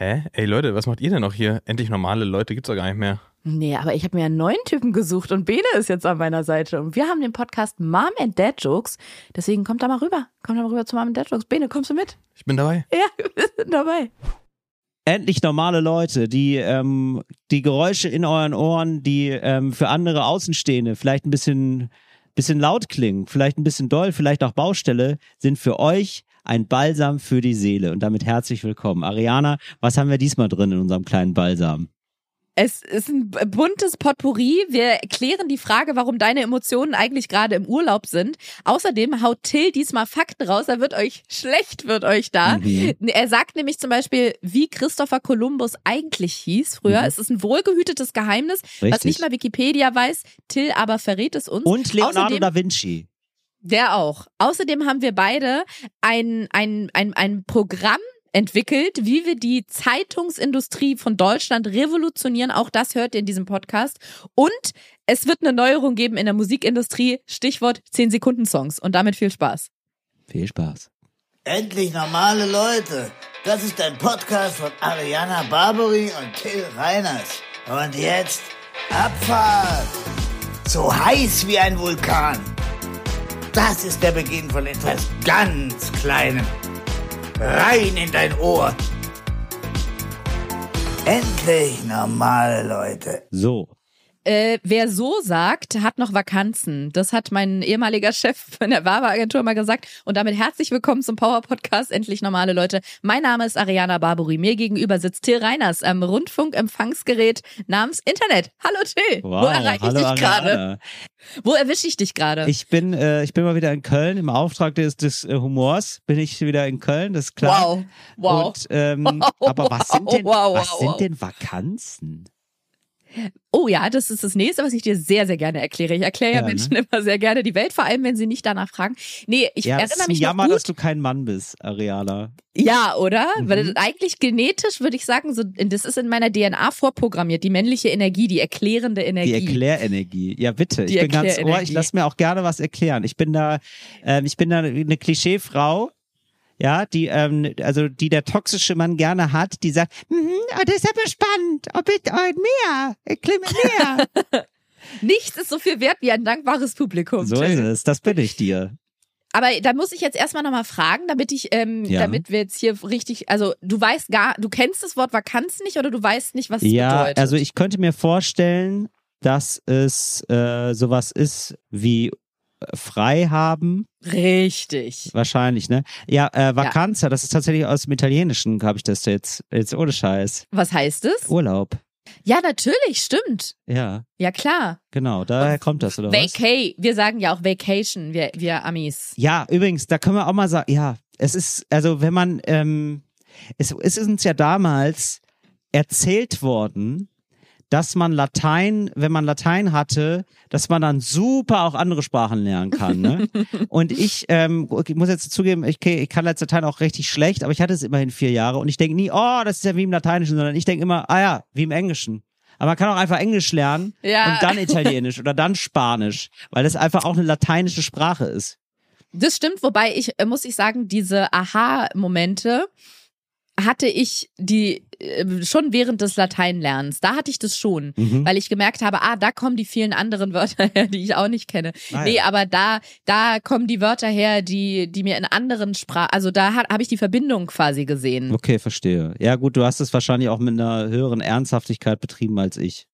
Hä? Ey Leute, was macht ihr denn noch hier? Endlich normale Leute gibt's doch gar nicht mehr. Nee, aber ich habe mir einen neuen Typen gesucht und Bene ist jetzt an meiner Seite. Und wir haben den Podcast Mom and Dad Jokes. Deswegen kommt da mal rüber. Kommt da mal rüber zu Mom and Dad Jokes. Bene, kommst du mit? Ich bin dabei. Ja, wir sind dabei. endlich normale Leute, die ähm, die Geräusche in euren Ohren, die ähm, für andere Außenstehende vielleicht ein bisschen bisschen laut klingen, vielleicht ein bisschen doll, vielleicht auch Baustelle, sind für euch ein Balsam für die Seele. Und damit herzlich willkommen. Ariana, was haben wir diesmal drin in unserem kleinen Balsam? Es ist ein buntes Potpourri. Wir klären die Frage, warum deine Emotionen eigentlich gerade im Urlaub sind. Außerdem haut Till diesmal Fakten raus. Er wird euch schlecht, wird euch da. Mhm. Er sagt nämlich zum Beispiel, wie Christopher Columbus eigentlich hieß früher. Mhm. Es ist ein wohlgehütetes Geheimnis, was Richtig. nicht mal Wikipedia weiß. Till aber verrät es uns. Und Leonardo Außerdem- da Vinci. Der auch. Außerdem haben wir beide ein, ein, ein, ein Programm entwickelt, wie wir die Zeitungsindustrie von Deutschland revolutionieren. Auch das hört ihr in diesem Podcast. Und es wird eine Neuerung geben in der Musikindustrie. Stichwort 10 Sekunden Songs. Und damit viel Spaß. Viel Spaß. Endlich normale Leute. Das ist ein Podcast von Ariana Barbary und Till Reiners. Und jetzt Abfahrt. So heiß wie ein Vulkan. Das ist der Beginn von etwas ganz Kleinem. Rein in dein Ohr. Endlich normale Leute. So. Äh, wer so sagt, hat noch Vakanzen. Das hat mein ehemaliger Chef von der Werbeagentur mal gesagt. Und damit herzlich willkommen zum Power Podcast. Endlich normale Leute. Mein Name ist Ariana Barbary. Mir gegenüber sitzt Till Reiners am Rundfunkempfangsgerät namens Internet. Hallo Till. Wow. Wo erreiche ich dich gerade? Wo erwische ich dich gerade? Ich bin, äh, ich bin mal wieder in Köln im Auftrag des, des äh, Humors. Bin ich wieder in Köln, das ist klar. Wow. Wow. Und, ähm, Wow, aber was sind denn, wow, was sind denn Vakanzen? Oh ja, das ist das nächste, was ich dir sehr, sehr gerne erkläre. Ich erkläre ja, Ja, ne? Menschen immer sehr gerne die Welt, vor allem wenn sie nicht danach fragen. Nee, ich ja, erinnere mich noch Jammer, gut. dass du kein Mann bist, Ariana. Ja, oder? Mhm. Weil eigentlich genetisch würde ich sagen, so, das ist in meiner DNA vorprogrammiert. Die männliche Energie, die erklärende Energie. Die Erklärenergie. Ja, bitte. Die ich bin ganz ohr. Ich lasse mir auch gerne was erklären. Ich bin da, ähm, ich bin da eine Klischeefrau. Ja, die, ähm, also die der toxische Mann gerne hat, die sagt, oh, das ist aber spannend, oh bitte, oh, mehr, mir mehr. Nichts ist so viel wert wie ein dankbares Publikum. so ist es, das bin ich dir. Aber da muss ich jetzt erstmal nochmal fragen, damit ich, ähm, Ja. damit wir jetzt hier richtig, also du weißt gar, du kennst das Wort Vakanz nicht oder du weißt nicht, was es Ja, bedeutet. also ich könnte mir vorstellen, dass es äh, sowas ist wie frei haben, Richtig. wahrscheinlich, ne? Ja, äh, Vacanza, das ist tatsächlich aus dem Italienischen, habe ich das jetzt, jetzt ohne Scheiß. Was heißt es? Urlaub. Ja, natürlich, stimmt. Ja, Ja, klar. genau, daher kommt das, oder was? Vacay. Wir sagen ja auch Vacation, wir, wir Amis. Ja, übrigens, da können wir auch mal sagen, ja, es ist, also wenn man, ähm, es, es ist uns ja damals erzählt worden, dass man Latein, wenn man Latein hatte, dass man dann super auch andere Sprachen lernen kann. Ne? und ich, ähm, ich muss jetzt zugeben, ich, ich kann jetzt Latein auch richtig schlecht, aber ich hatte es immerhin vier Jahre und ich denke nie, oh, das ist ja wie im Lateinischen, sondern ich denke immer, ah ja, wie im Englischen. Aber man kann auch einfach Englisch lernen Ja. und dann Italienisch oder dann Spanisch, weil das einfach auch eine lateinische Sprache ist. Das stimmt, wobei ich, äh, muss ich sagen, diese Aha-Momente hatte ich die schon während des Lateinlernens. Da hatte ich das schon, Mhm. weil ich gemerkt habe, ah, da kommen die vielen anderen Wörter her, die ich auch nicht kenne. Ah, nee, ja. aber da, da kommen die Wörter her, die, die mir in anderen Sprachen, also da habe ich die Verbindung quasi gesehen. Okay, verstehe. Ja, gut, du hast es wahrscheinlich auch mit einer höheren Ernsthaftigkeit betrieben als ich.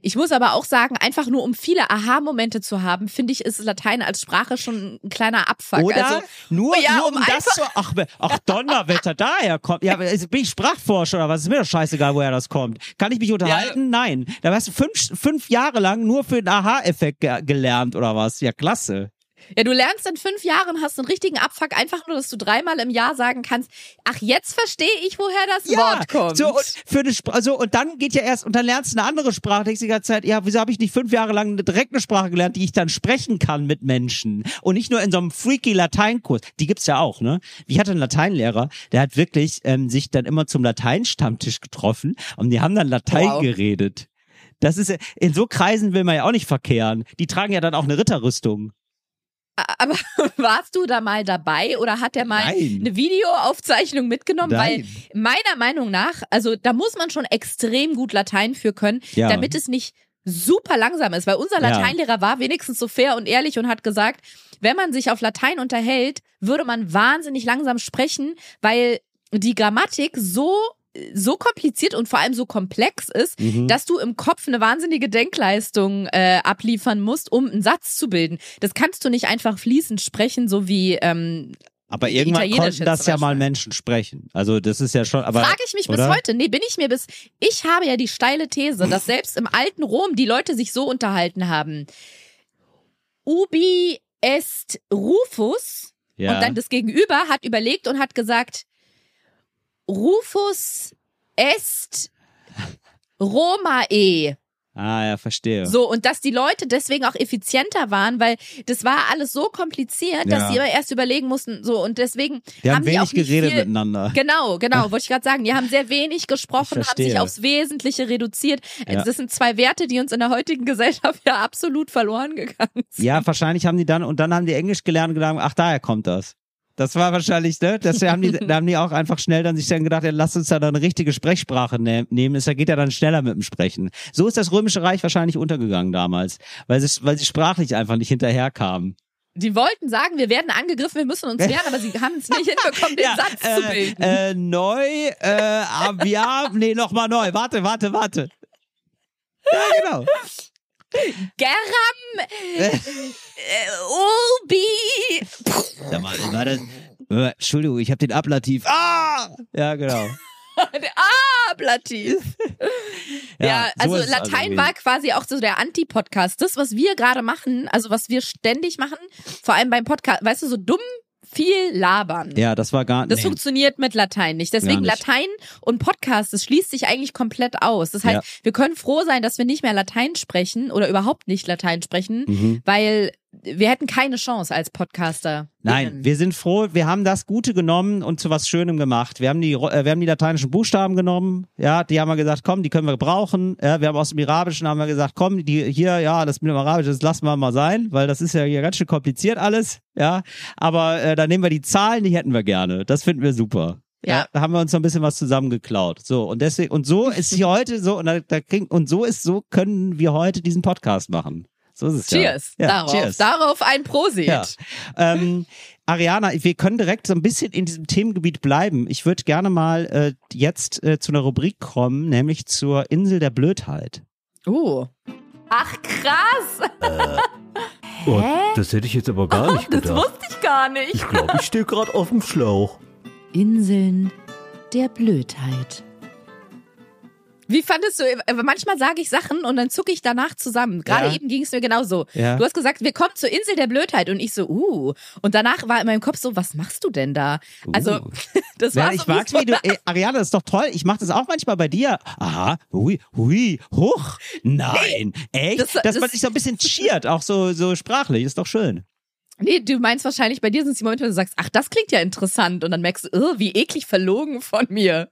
Ich muss aber auch sagen, einfach nur um viele Aha-Momente zu haben, finde ich, ist Latein als Sprache schon ein kleiner Abfuck. Oder? Also, nur, ja, nur um um, das zu. Ach, ach Donnerwetter, daher kommt. Ja, also bin ich Sprachforscher oder was? Ist mir doch scheißegal, woher das kommt. Kann ich mich unterhalten? Nein. Da hast du fünf, fünf Jahre lang nur für den Aha-Effekt ge gelernt oder was? Ja, klasse. Ja, du lernst in fünf Jahren, hast einen richtigen Abfuck, einfach nur, dass du dreimal im Jahr sagen kannst, ach, jetzt verstehe ich, woher das Wort kommt. So, und, für eine Spr so, und dann geht ja erst, und dann lernst du eine andere Sprache, denkst die ganze Zeit, ja, wieso habe ich nicht fünf Jahre lang eine direkte Sprache gelernt, die ich dann sprechen kann mit Menschen? Und nicht nur in so einem freaky Lateinkurs. Die gibt's ja auch, ne? Ich hatte einen Lateinlehrer, der hat wirklich ähm, sich dann immer zum Lateinstammtisch getroffen und die haben dann Latein Wow. geredet. Das ist, ja- in so Kreisen will man ja auch nicht verkehren. Die tragen ja dann auch eine Ritterrüstung. Aber warst du da mal dabei oder hat er mal Nein. eine Videoaufzeichnung mitgenommen? Nein. Weil meiner Meinung nach, also da muss man schon extrem gut Latein für können, Ja. damit es nicht super langsam ist. Weil unser Ja. Lateinlehrer war wenigstens so fair und ehrlich und hat gesagt, wenn man sich auf Latein unterhält, würde man wahnsinnig langsam sprechen, weil die Grammatik so so kompliziert und vor allem so komplex ist, Mhm. dass du im Kopf eine wahnsinnige Denkleistung äh, abliefern musst, um einen Satz zu bilden. Das kannst du nicht einfach fließend sprechen, so wie ähm, Aber irgendwann konnten das ja mal. Menschen sprechen. Also das ist ja schon. Aber frage ich mich oder? bis heute. Nee, bin ich mir bis. Ich habe ja die steile These, dass selbst im alten Rom die Leute sich so unterhalten haben. Ubi est Rufus Ja. und dann das Gegenüber hat überlegt und hat gesagt, Rufus est Romae. ah ja, verstehe. So, und dass die Leute deswegen auch effizienter waren, weil das war alles so kompliziert, dass Ja. sie immer erst überlegen mussten. So, und deswegen die haben, haben die wenig auch nicht geredet viel, miteinander. Genau, genau, wollte ich gerade sagen. Die haben sehr wenig gesprochen, haben sich aufs Wesentliche reduziert. Ja. Das sind zwei Werte, die uns in der heutigen Gesellschaft ja absolut verloren gegangen sind. Ja, wahrscheinlich haben die dann und dann haben die Englisch gelernt und gedacht, ach daher kommt das. Das war wahrscheinlich, ne? Das haben die, da haben die auch einfach schnell dann sich dann gedacht, ja, lass uns da dann eine richtige Sprechsprache ne nehmen. Das geht ja dann schneller mit dem Sprechen. So ist das Römische Reich wahrscheinlich untergegangen damals, weil sie, weil sie sprachlich einfach nicht hinterherkamen. Die wollten sagen, wir werden angegriffen, wir müssen uns wehren, aber sie haben es nicht hinbekommen, den Satz zu äh, bilden. äh, neu, äh, ab, ja, nee, nochmal neu. Warte, warte, warte. Ja, genau. Geram, Äh. äh. Sag mal, war das, Entschuldigung, ich habe den Ablativ. Ah! Ja, genau. Ah, Blativ. Ja, so also ist es Latein gewesen. war quasi auch so der Anti-Podcast. Das, was wir gerade machen, also was wir ständig machen, vor allem beim Podcast, weißt du, so dumm viel labern. Ja, das war gar Das nee. funktioniert mit Latein nicht. Deswegen nicht. Latein und Podcast, das schließt sich eigentlich komplett aus. Das heißt, Ja. wir können froh sein, dass wir nicht mehr Latein sprechen oder überhaupt nicht Latein sprechen, Mhm. weil wir hätten keine Chance als Podcaster. Nein, wir sind froh, wir haben das Gute genommen und zu was Schönem gemacht. Wir haben die, äh, wir haben die lateinischen Buchstaben genommen, ja, die haben wir gesagt, komm, die können wir brauchen. Ja, wir haben aus dem Arabischen haben wir gesagt, komm, die hier, ja, das mit dem Arabischen, das lassen wir mal sein, weil das ist ja hier ganz schön kompliziert alles, ja. Aber äh, dann nehmen wir die Zahlen, die hätten wir gerne. Das finden wir super. Ja. da haben wir uns noch ein bisschen was zusammengeklaut. So und deswegen und so ist hier heute so und da, da kriegen, und so ist so können wir heute diesen Podcast machen. So ist es Cheers. ja. ja Darauf. Cheers. Darauf ein Prosit. Ja. Ähm, Ariana, wir können direkt so ein bisschen in diesem Themengebiet bleiben. Ich würde gerne mal äh, jetzt äh, zu einer Rubrik kommen, nämlich zur Insel der Blödheit. Oh. Ach krass. Oh, das hätte ich jetzt aber gar nicht Das gedacht. wusste ich gar nicht. Ich glaube, ich stehe gerade auf dem Schlauch. Inseln der Blödheit. Wie fandest du, äh, manchmal sage ich Sachen und dann zucke ich danach zusammen. Gerade Ja. eben ging es mir genauso. Ja. Du hast gesagt, wir kommen zur Insel der Blödheit und ich so, uh. Und danach war in meinem Kopf so, was machst du denn da? Also, das war Ja, so ich mag's, wie du, ey, Ariana, das ist doch toll. Ich mache das auch manchmal bei dir. Aha, hui, hui, hoch. Nein, echt? das- Dass man das- sich so ein bisschen cheert, auch so, so sprachlich, ist doch schön. Nee, du meinst wahrscheinlich, bei dir sind es die Momente, wo du sagst, ach, das klingt ja interessant. Und dann merkst du, oh, wie eklig verlogen von mir.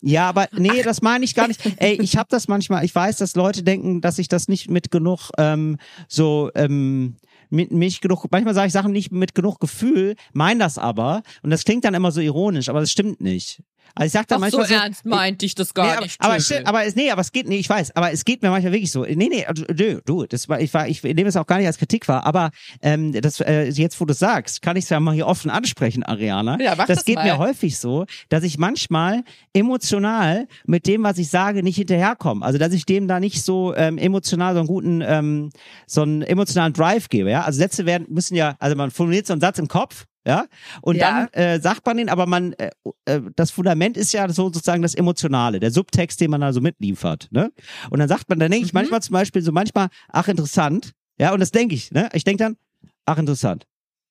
Ja, aber nee, das meine ich gar nicht. Ey, ich habe das manchmal, ich weiß, dass Leute denken, dass ich das nicht mit genug ähm, so ähm, mit mich genug, manchmal sage ich Sachen nicht mit genug Gefühl, meine das aber und das klingt dann immer so ironisch, aber das stimmt nicht. Also ich sag dann Ach, so manchmal so, ernst meinte ich das gar nee, aber, nicht. aber, aber es, nee, aber es geht, nee, ich weiß, aber es geht mir manchmal wirklich so. Nee, nee, also, du, du, das war, ich war, ich nehme es auch gar nicht als Kritik wahr, aber ähm, das, äh, jetzt, wo du sagst, kann ich es ja mal hier offen ansprechen, Ariana. Ja, mach das das geht mal. mir häufig so, dass ich manchmal emotional mit dem, was ich sage, nicht hinterherkomme. Also, dass ich dem da nicht so ähm, emotional so einen guten, ähm, so einen emotionalen Drive gebe, ja. Also Sätze werden, müssen ja, also man formuliert so einen Satz im Kopf, ja, und Ja. dann äh, sagt man den, aber man, äh, äh, das Fundament ist ja so sozusagen das Emotionale, der Subtext, den man da so mitliefert, ne? Und dann sagt man, dann denke ich Mhm. manchmal zum Beispiel so manchmal, ach interessant, ja, und das denke ich, ne? Ich denke dann, ach interessant.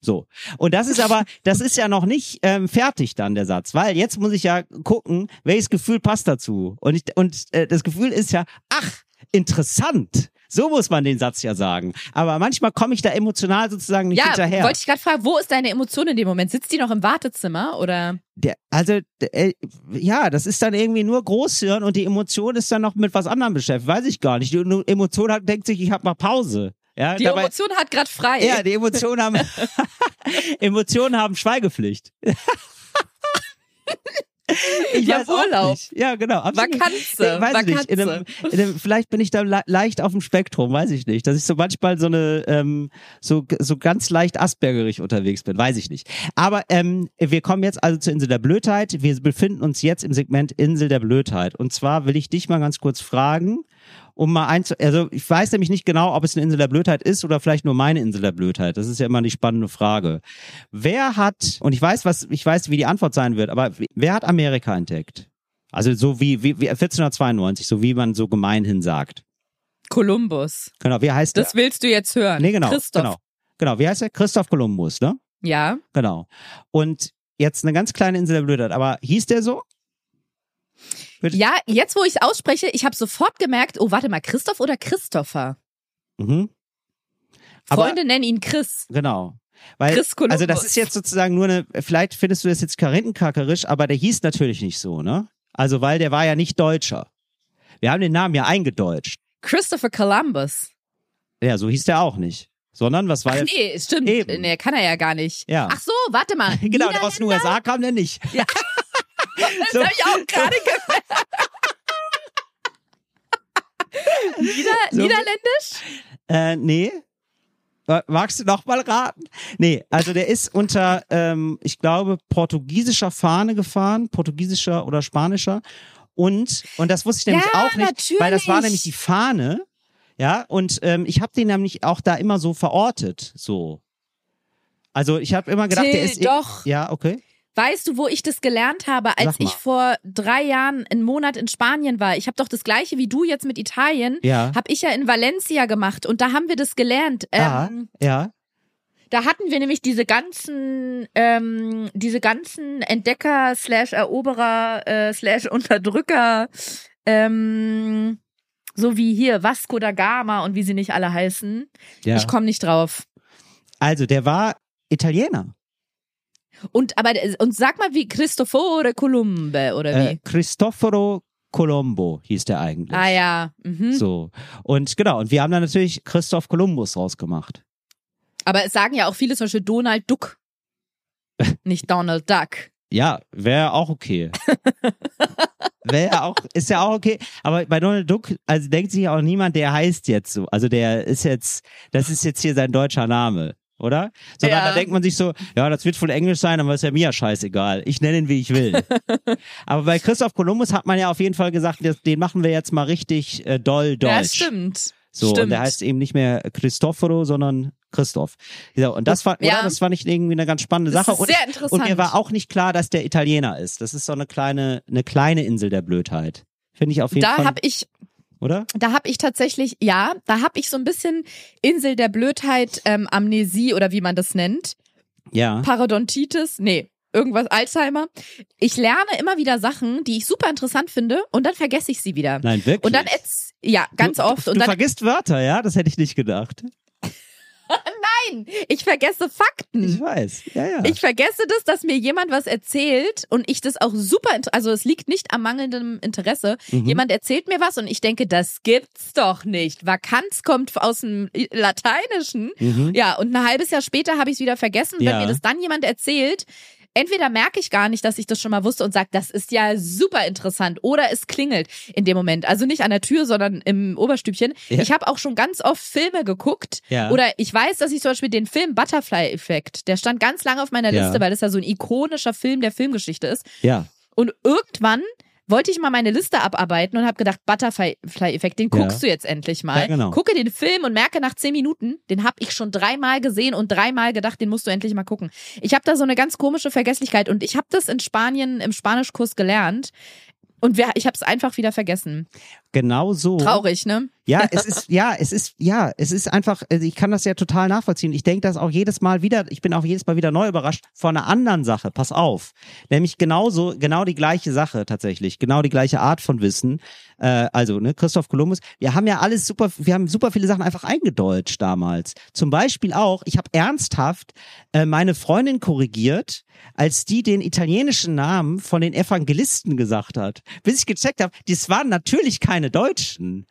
So. Und das ist aber, das ist ja noch nicht ähm, fertig dann der Satz, weil jetzt muss ich ja gucken, welches Gefühl passt dazu. Und ich, und äh, das Gefühl ist ja, ach, interessant. So muss man den Satz ja sagen. Aber manchmal komme ich da emotional sozusagen nicht ja, hinterher. wollte ich gerade fragen, wo ist deine Emotion in dem Moment? Sitzt die noch im Wartezimmer oder? Der, also, äh, ja, das ist dann irgendwie nur Großhirn und die Emotion ist dann noch mit was anderem beschäftigt. Weiß ich gar nicht. Die Emotion hat, denkt sich, ich habe mal Pause. Ja, Die dabei, Emotion hat gerade frei. ja, die Emotionen haben Emotionen haben Schweigepflicht. Ich Ja, Urlaub. Ja, genau. absolut. Vakanze, Nee, weiß ich nicht. In einem, Vakanze. in einem, vielleicht bin ich da le leicht auf dem Spektrum, weiß ich nicht. Dass ich so manchmal so eine, ähm, so, so ganz leicht aspergerig unterwegs bin, weiß ich nicht. Aber ähm, wir kommen jetzt also zur Insel der Blödheit. Wir befinden uns jetzt im Segment Insel der Blödheit. Und zwar will ich dich mal ganz kurz fragen, um mal einzu... Also ich weiß nämlich nicht genau, ob es eine Insel der Blödheit ist oder vielleicht nur meine Insel der Blödheit. Das ist ja immer die spannende Frage. Wer hat, und ich weiß, was, ich weiß, wie die Antwort sein wird, aber wer hat Amerika entdeckt? Also so wie, wie, wie 1492, so wie man so gemeinhin sagt. Kolumbus. Genau, wie heißt Das willst du jetzt hören. Nee, genau. Christoph. Genau. Genau, wie heißt der? Christoph Kolumbus, ne? Ja. Genau. Und jetzt eine ganz kleine Insel der Blödheit, aber hieß der so? Ja, jetzt wo ich ausspreche, ich habe sofort gemerkt, oh, warte mal, Christoph oder Christopher? Mhm. Aber- Freunde nennen ihn Chris. Genau. Weil, Chris Kolumbus. also das ist jetzt sozusagen nur eine, vielleicht findest du das jetzt karintenkackerisch, aber der hieß natürlich nicht so, ne? Also weil der war ja nicht Deutscher. Wir haben den Namen ja eingedeutscht. Christopher Columbus. Ja, so hieß der auch nicht. Sondern, was war Ach nee, stimmt. Eben. Nee, kann er ja gar nicht. Ja. Ach so, warte mal. Genau, aus den USA kam der nicht. Das so. habe ich auch gerade gemerkt. Nieder So. Niederländisch? Äh, nee. Magst du noch mal raten? Nee, also der ist unter, ähm, ich glaube, portugiesischer Fahne gefahren, portugiesischer oder spanischer. Und, und das wusste ich nämlich Ja, auch nicht, weil das war natürlich. nämlich die Fahne. Ja, und ähm, ich habe den nämlich auch da immer so verortet, so. Also ich habe immer gedacht, Till, der ist eh- doch. Ja, okay. Weißt du, wo ich das gelernt habe, als ich vor drei Jahren einen Monat in Spanien war? Ich habe doch das gleiche wie du jetzt mit Italien. Ja. Habe ich ja in Valencia gemacht und da haben wir das gelernt. Ah, Ähm, ja. Da hatten wir nämlich diese ganzen, ähm, diese ganzen Entdecker slash Eroberer äh, slash Unterdrücker, ähm, so wie hier Vasco da Gama und wie sie nicht alle heißen. ja. Ich komme nicht drauf. Also der war Italiener. Und aber und sag mal wie Cristoforo Colombe oder wie? Äh, Cristoforo Colombo hieß der eigentlich. ah ja. Mhm. So. Und genau, und wir haben dann natürlich Christoph Kolumbus rausgemacht. Aber es sagen ja auch viele, zum Beispiel Donald Duck. nicht Donald Duck. Ja, wäre auch okay. wäre auch, ist ja auch okay. Aber bei Donald Duck, also denkt sich auch niemand, der heißt jetzt so. Also der ist jetzt, das ist jetzt hier sein deutscher Name. Oder? Sondern Ja. da denkt man sich so, ja, das wird wohl Englisch sein, aber ist ja mir ja scheißegal. Ich nenne ihn, wie ich will. aber bei Christoph Kolumbus hat man ja auf jeden Fall gesagt, den machen wir jetzt mal richtig äh, doll deutsch. Ja, stimmt. So, stimmt. und der heißt eben nicht mehr Cristoforo, sondern Christoph. Ja, und das war, Ja. oder? Das fand ich irgendwie eine ganz spannende Das Sache. und, sehr interessant. und mir war auch nicht klar, dass der Italiener ist. Das ist so eine kleine, eine kleine Insel der Blödheit. Finde ich auf jeden da Fall. habe ich oder? Da habe ich tatsächlich, ja, da habe ich so ein bisschen Insel der Blödheit, ähm, Amnesie oder wie man das nennt. Ja. Parodontitis, nee, irgendwas Alzheimer. Ich lerne immer wieder Sachen, die ich super interessant finde und dann vergesse ich sie wieder. Nein, wirklich. Und dann ja, ganz du, oft. Du, Und du dann, vergisst Wörter, ja? Das hätte ich nicht gedacht. nein, ich vergesse Fakten. Ich weiß. Ja, ja. Ich vergesse das, dass mir jemand was erzählt und ich das auch super, also es liegt nicht am mangelndem Interesse. Mhm. Jemand erzählt mir was und ich denke, das gibt's doch nicht. Vakanz kommt aus dem Lateinischen. Mhm. Ja, und ein halbes Jahr später habe ich es wieder vergessen. Ja. Wenn mir das dann jemand erzählt, entweder merke ich gar nicht, dass ich das schon mal wusste und sage, das ist ja super interessant, oder es klingelt in dem Moment. Also nicht an der Tür, sondern im Oberstübchen. Ja. Ich habe auch schon ganz oft Filme geguckt. Ja. Oder ich weiß, dass ich zum Beispiel den Film Butterfly-Effekt, der stand ganz lange auf meiner Ja. Liste, weil das ja so ein ikonischer Film der Filmgeschichte ist. Ja. Und irgendwann wollte ich mal meine Liste abarbeiten und habe gedacht, Butterfly-Effekt, den Ja. guckst du jetzt endlich mal. Ja, genau. Gucke den Film und merke nach zehn Minuten, den habe ich schon dreimal gesehen und dreimal gedacht, den musst du endlich mal gucken. Ich habe da so eine ganz komische Vergesslichkeit und ich habe das in Spanien im Spanischkurs gelernt und wir, ich habe es einfach wieder vergessen. Genau so. Traurig, ne? Ja, es ist, ja, es ist, ja, es ist einfach, also ich kann das ja total nachvollziehen. Ich denke das auch jedes Mal wieder, ich bin auch jedes Mal wieder neu überrascht von einer anderen Sache. Pass auf. Nämlich genauso, genau die gleiche Sache tatsächlich. Genau die gleiche Art von Wissen. Äh, also, ne, Christoph Kolumbus. Wir haben ja alles super, wir haben super viele Sachen einfach eingedeutscht damals. Zum Beispiel auch, ich habe ernsthaft äh, meine Freundin korrigiert, als die den italienischen Namen von den Evangelisten gesagt hat. Bis ich gecheckt habe, das waren natürlich keine keine Deutschen.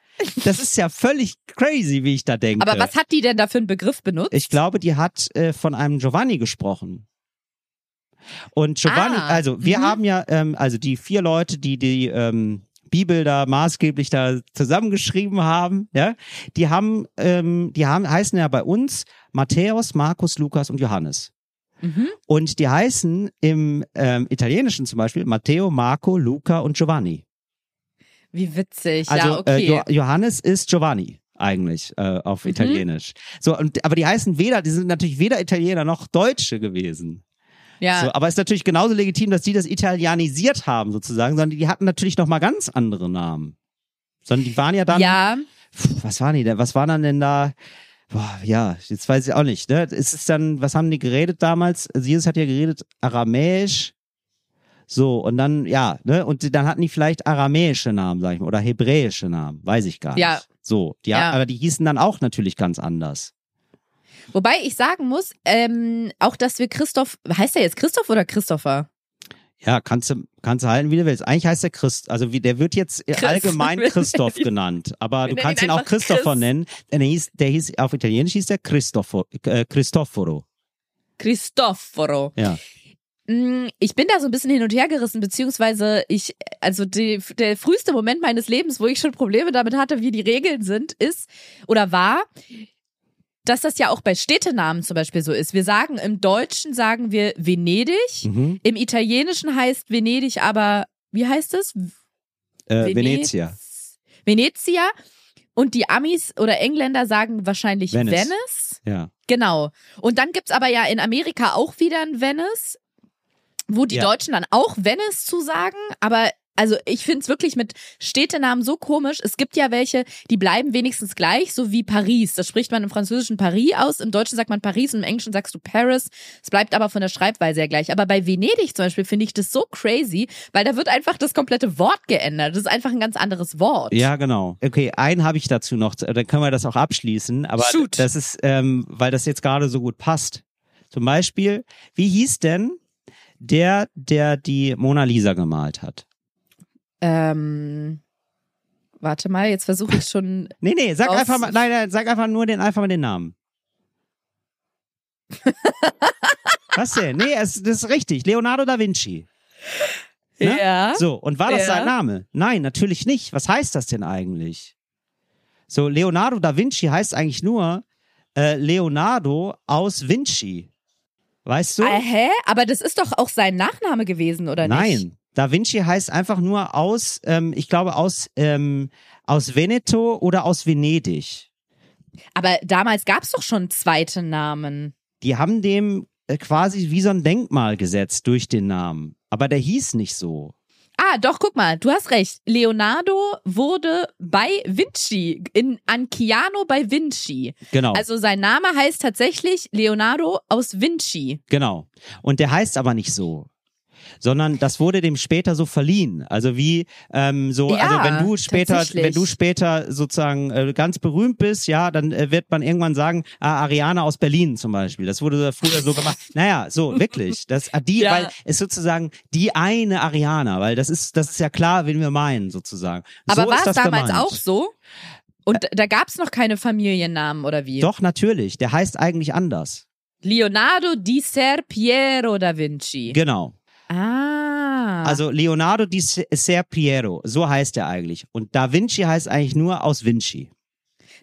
Das ist ja völlig crazy, wie ich da denke. Aber was hat die denn da für einen Begriff benutzt? Ich glaube, die hat äh, von einem Giovanni gesprochen. Und Giovanni, Ah, also wir mhm. haben ja, ähm, also die vier Leute, die die ähm, Bibel da maßgeblich da zusammengeschrieben haben, ja, die haben, ähm, die haben heißen ja bei uns Matthäus, Markus, Lukas und Johannes. Mhm. Und die heißen im ähm, Italienischen zum Beispiel Matteo, Marco, Luca und Giovanni. Wie witzig. Also ja, okay. äh, jo Johannes ist Giovanni eigentlich äh, auf Mhm. Italienisch. So und aber die heißen weder, die sind natürlich weder Italiener noch Deutsche gewesen. ja. So, aber es ist natürlich genauso legitim, dass die das italienisiert haben sozusagen, sondern die hatten natürlich noch mal ganz andere Namen. Sondern die waren ja dann, ja. Pff, was waren die denn? Was waren dann denn da? Boah, ja, jetzt weiß ich auch nicht. Ne? Es ist dann, was haben die geredet damals? Also Jesus hat ja geredet Aramäisch. So, und dann, ja, ne, und dann hatten die vielleicht aramäische Namen, sag ich mal, oder hebräische Namen, weiß ich gar nicht. Ja. So, die, Ja. aber die hießen dann auch natürlich ganz anders. Wobei ich sagen muss, ähm, auch dass wir Christoph, heißt der jetzt Christoph oder Christopher? Ja, kannst du, kannst du halten, wie du willst. Eigentlich heißt der Christ, also wie, der wird jetzt Chris. allgemein Christoph genannt, aber du kannst ihn auch Christopher Chris. nennen. Denn er hieß, der hieß, auf Italienisch hieß der Christopher, äh, Cristoforo. Cristoforo. Ja. Mm, Ich bin da so ein bisschen hin und her gerissen, beziehungsweise ich, also die, der früheste Moment meines Lebens, wo ich schon Probleme damit hatte, wie die Regeln sind, ist oder war, dass das ja auch bei Städtenamen zum Beispiel so ist. Wir sagen im Deutschen sagen wir Venedig, Mhm. im Italienischen heißt Venedig aber, wie heißt es? Äh, Venez- Venezia. Venezia. Und die Amis oder Engländer sagen wahrscheinlich Venice. Venice. Ja. Genau. Und dann gibt's aber ja in Amerika auch wieder ein Venice, wo die Ja. Deutschen dann auch Venice zu sagen, aber also ich find's wirklich mit Städtenamen so komisch. Es gibt ja welche, die bleiben wenigstens gleich, so wie Paris. Das spricht man im Französischen Paris aus, im Deutschen sagt man Paris und im Englischen sagst du Paris. Es bleibt aber von der Schreibweise ja gleich. Aber bei Venedig zum Beispiel finde ich das so crazy, weil da wird einfach das komplette Wort geändert. Das ist einfach ein ganz anderes Wort. Ja, genau. Okay, einen habe ich dazu noch, dann können wir das auch abschließen, aber Shoot. das ist, ähm, weil das jetzt gerade so gut passt. Zum Beispiel, wie hieß denn der, der die Mona Lisa gemalt hat? Ähm, warte mal, jetzt versuche ich schon Nee, nee, sag einfach mal, nein, nein, sag einfach nur den, einfach mal den Namen. Was denn? Nee, es, das ist richtig. Leonardo da Vinci. Ne? Ja. So, und war das Ja. sein Name? Nein, natürlich nicht. Was heißt das denn eigentlich? So, Leonardo da Vinci heißt eigentlich nur äh, Leonardo aus Vinci. Weißt du? Äh, hä? Aber das ist doch auch sein Nachname gewesen, oder nicht? Nein. Da Vinci heißt einfach nur aus, ähm, ich glaube, aus, ähm, aus Veneto oder aus Venedig. Aber damals gab's doch schon zweite Namen. Die haben dem äh, quasi wie so ein Denkmal gesetzt durch den Namen. Aber der hieß nicht so. Ah, doch, guck mal, du hast recht. Leonardo wurde bei Vinci, in Anchiano bei Vinci. Genau. Also sein Name heißt tatsächlich Leonardo aus Vinci. Genau. Und der heißt aber nicht so. Sondern das wurde dem später so verliehen. Also wie ähm, so, Ja, also wenn du später, wenn du später sozusagen äh, ganz berühmt bist, ja, dann äh, wird man irgendwann sagen, ah, Ariana aus Berlin zum Beispiel. Das wurde früher so gemacht. Naja, so wirklich. Das ah, die, Ja. weil es sozusagen die eine Ariana, weil das ist, das ist ja klar, wen wir meinen sozusagen. Aber so war es damals gemeint. auch so? Und da gab's noch keine Familiennamen oder wie? Doch natürlich. Der heißt eigentlich anders. Leonardo di Ser Piero da Vinci. Genau. Ah. Also Leonardo di Ser Piero, so heißt er eigentlich. Und Da Vinci heißt eigentlich nur aus Vinci.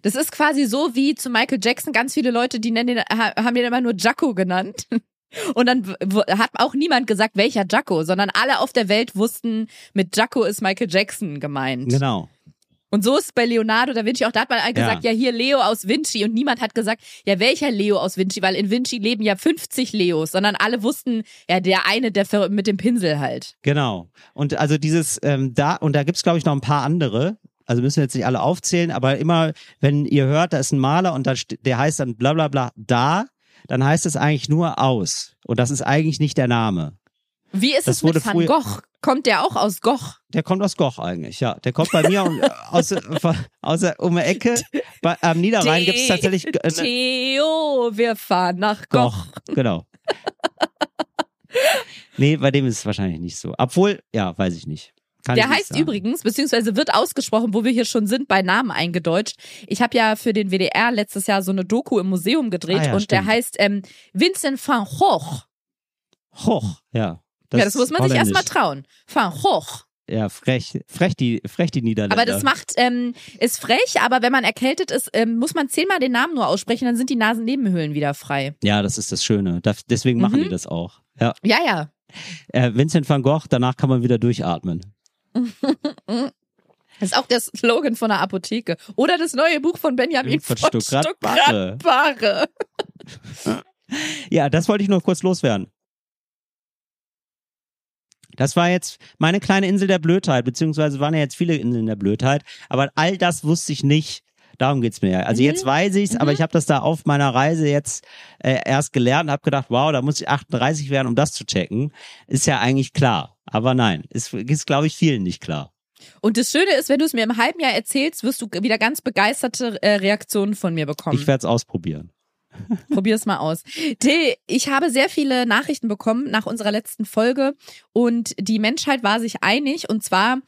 Das ist quasi so wie zu Michael Jackson ganz viele Leute, die nennen den, ha- haben den immer nur Jacko genannt. Und dann hat auch niemand gesagt, welcher Jacko, sondern alle auf der Welt wussten, mit Jacko ist Michael Jackson gemeint. Genau. Und so ist es bei Leonardo da Vinci auch. Da hat man gesagt, ja. hier Leo aus Vinci. Und niemand hat gesagt, ja, welcher Leo aus Vinci? Weil in Vinci leben ja 50 Leos, sondern alle wussten, ja, der eine, der mit dem Pinsel halt. Genau. Und also dieses ähm, da, und da gibt's glaube ich noch ein paar andere. Also müssen wir jetzt nicht alle aufzählen, aber immer, wenn ihr hört, da ist ein Maler und da, der heißt dann bla bla bla da, dann heißt es eigentlich nur aus. Und das ist eigentlich nicht der Name. Wie ist Das es mit Van Gogh? Kommt der auch aus Goch? Der kommt aus Goch eigentlich, ja. Der kommt bei mir aus, aus der, um die Ecke. Bei, am Niederrhein gibt's tatsächlich äh, Theo, wir fahren nach Goch. Goch. Genau. nee, bei dem ist es wahrscheinlich nicht so. Obwohl, ja, weiß ich nicht. Kann Der heißt sagen. übrigens, beziehungsweise wird ausgesprochen, wo wir hier schon sind, bei Namen eingedeutscht. Ich habe ja für den WDR letztes Jahr so eine Doku im Museum gedreht Ah ja, und der stimmt. heißt ähm, Vincent van Gogh. Hoch, ja. Ja, das muss man sich erstmal trauen. Van Gogh. Ja, frech, frech die, frech die Niederländer. Aber das macht, ähm, ist frech, aber wenn man erkältet ist, ähm, muss man zehnmal den Namen nur aussprechen, dann sind die Nasennebenhöhlen wieder frei. Ja, das ist das Schöne. Da, deswegen machen Mhm. die das auch. Ja. Ja, ja. Äh, Vincent van Gogh, danach kann man wieder durchatmen. Das ist auch der Slogan von der Apotheke. Oder das neue Buch von Benjamin Von von Stuckrad-Barre. Stuckrad-Barre. Ja, das wollte ich nur kurz loswerden. Das war jetzt meine kleine Insel der Blödheit, beziehungsweise waren ja jetzt viele Inseln der Blödheit, aber all das wusste ich nicht. Darum geht's mir ja. Also Mhm. jetzt weiß ich's, aber ich habe das da auf meiner Reise jetzt äh, erst gelernt und habe gedacht, wow, da muss ich 38 werden, um das zu checken. Ist ja eigentlich klar. Aber nein, ist, ist glaube ich, vielen nicht klar. Und das Schöne ist, wenn du es mir im halben Jahr erzählst, wirst du wieder ganz begeisterte äh, Reaktionen von mir bekommen. Ich werde es ausprobieren. Probier es mal aus. Till, ich habe sehr viele Nachrichten bekommen nach unserer letzten Folge und die Menschheit war sich einig und zwar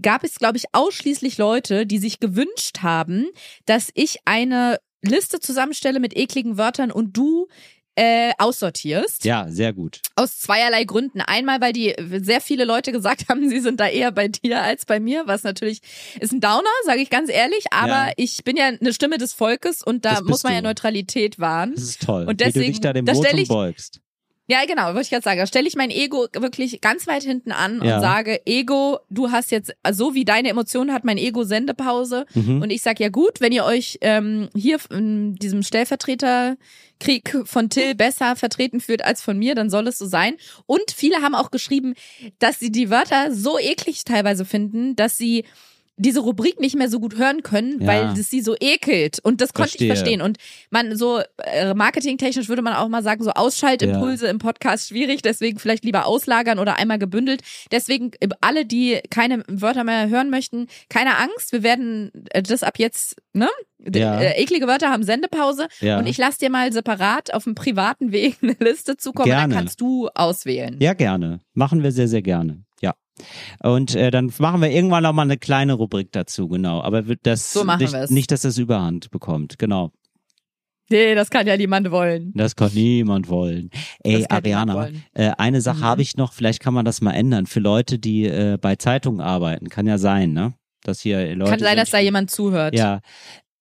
gab es, glaube ich, ausschließlich Leute, die sich gewünscht haben, dass ich eine Liste zusammenstelle mit ekligen Wörtern und du äh, aussortierst. Ja, sehr gut. Aus zweierlei Gründen. Einmal, weil die sehr viele Leute gesagt haben, sie sind da eher bei dir als bei mir, was natürlich ist ein Downer, sage ich ganz ehrlich. Aber Ja. ich bin ja eine Stimme des Volkes und da muss man ja du. Neutralität wahren. Das ist toll. Und wie du deswegen- dich da dem da Votum ich- beugst. Ja, genau, wollte ich gerade sagen. Da stelle ich mein Ego wirklich ganz weit hinten an Ja. und sage, Ego, du hast jetzt, so wie deine Emotionen hat mein Ego Sendepause. Mhm. Und ich sag ja gut, wenn ihr euch ähm, hier in diesem Stellvertreterkrieg von Till besser vertreten fühlt als von mir, dann soll es so sein. Und viele haben auch geschrieben, dass sie die Wörter so eklig teilweise finden, dass sie diese Rubrik nicht mehr so gut hören können, Ja. weil es sie so ekelt. Und das konnte Verstehe. ich verstehen. Und man so äh, marketingtechnisch würde man auch mal sagen, so Ausschaltimpulse im Podcast schwierig, deswegen vielleicht lieber auslagern oder einmal gebündelt. Deswegen äh, alle, die keine Wörter mehr hören möchten, keine Angst, wir werden äh, das ab jetzt, ne? Ja. Äh, eklige Wörter haben Sendepause Ja. und ich lasse dir mal separat auf dem privaten Weg eine Liste zukommen, Gerne. dann kannst du auswählen. Ja, gerne. Machen wir sehr, sehr gerne. Und äh, dann machen wir irgendwann noch mal eine kleine Rubrik dazu, genau. Aber das So nicht, nicht, dass das Überhand bekommt. Genau. Nee, das kann ja niemand wollen. Das kann niemand wollen. Ey, Ariana, wollen. äh, eine Sache Mhm. habe ich noch, vielleicht kann man das mal ändern. Für Leute, die äh, bei Zeitungen arbeiten, kann ja sein, ne? Dass hier Leute. Kann sein, dass da jemand zuhört. Ja.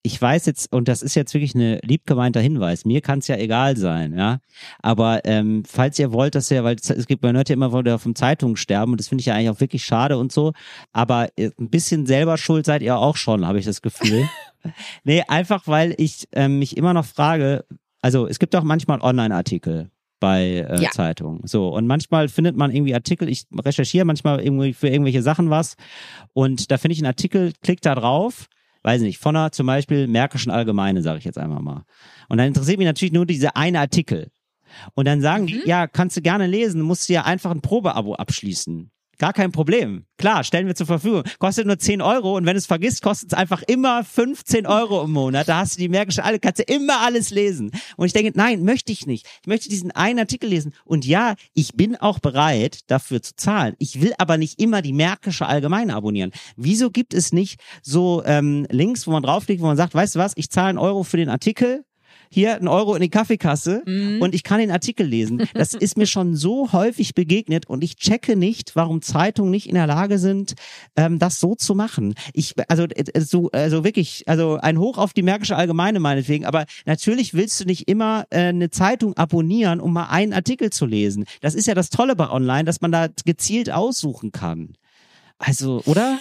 Ich weiß jetzt, und das ist jetzt wirklich eine liebgemeinter Hinweis, mir kann es ja egal sein, ja. Aber ähm, falls ihr wollt, dass ihr, weil es gibt, man hört ja immer, wo der vom Zeitungen sterben, und das finde ich ja eigentlich auch wirklich schade und so, aber äh, ein bisschen selber schuld seid ihr auch schon, habe ich das Gefühl. nee, einfach weil ich ähm, mich immer noch frage, also es gibt auch manchmal Online-Artikel bei äh, Ja. Zeitungen. So, und manchmal findet man irgendwie Artikel, ich recherchiere manchmal irgendwie für irgendwelche Sachen was und da finde ich einen Artikel, klick da drauf, weiß nicht, von einer zum Beispiel Märkischen Allgemeine, sage ich jetzt einmal mal. Und dann interessiert mich natürlich nur dieser eine Artikel. Und dann sagen die, ja, kannst du gerne lesen, musst du ja einfach ein Probeabo abschließen. Gar kein Problem. Klar, stellen wir zur Verfügung. Kostet nur 10 Euro und wenn es vergisst, kostet es einfach immer 15 Euro im Monat. Da hast du die Märkische alle, kannst du immer alles lesen. Und ich denke, nein, möchte ich nicht. Ich möchte diesen einen Artikel lesen. Und ja, ich bin auch bereit, dafür zu zahlen. Ich will aber nicht immer die Märkische Allgemeine abonnieren. Wieso gibt es nicht so ähm, Links, wo man draufklickt, wo man sagt, weißt du was, ich zahle einen Euro für den Artikel, hier ein Euro in die Kaffeekasse und ich kann den Artikel lesen. Das ist mir schon so häufig begegnet und ich checke nicht, warum Zeitungen nicht in der Lage sind, ähm, das so zu machen. Ich, also, äh, so, also wirklich, also ein Hoch auf die Märkische Allgemeine meinetwegen, aber natürlich willst du nicht immer äh, eine Zeitung abonnieren, um mal einen Artikel zu lesen. Das ist ja das Tolle bei Online, dass man da gezielt aussuchen kann. Also, oder?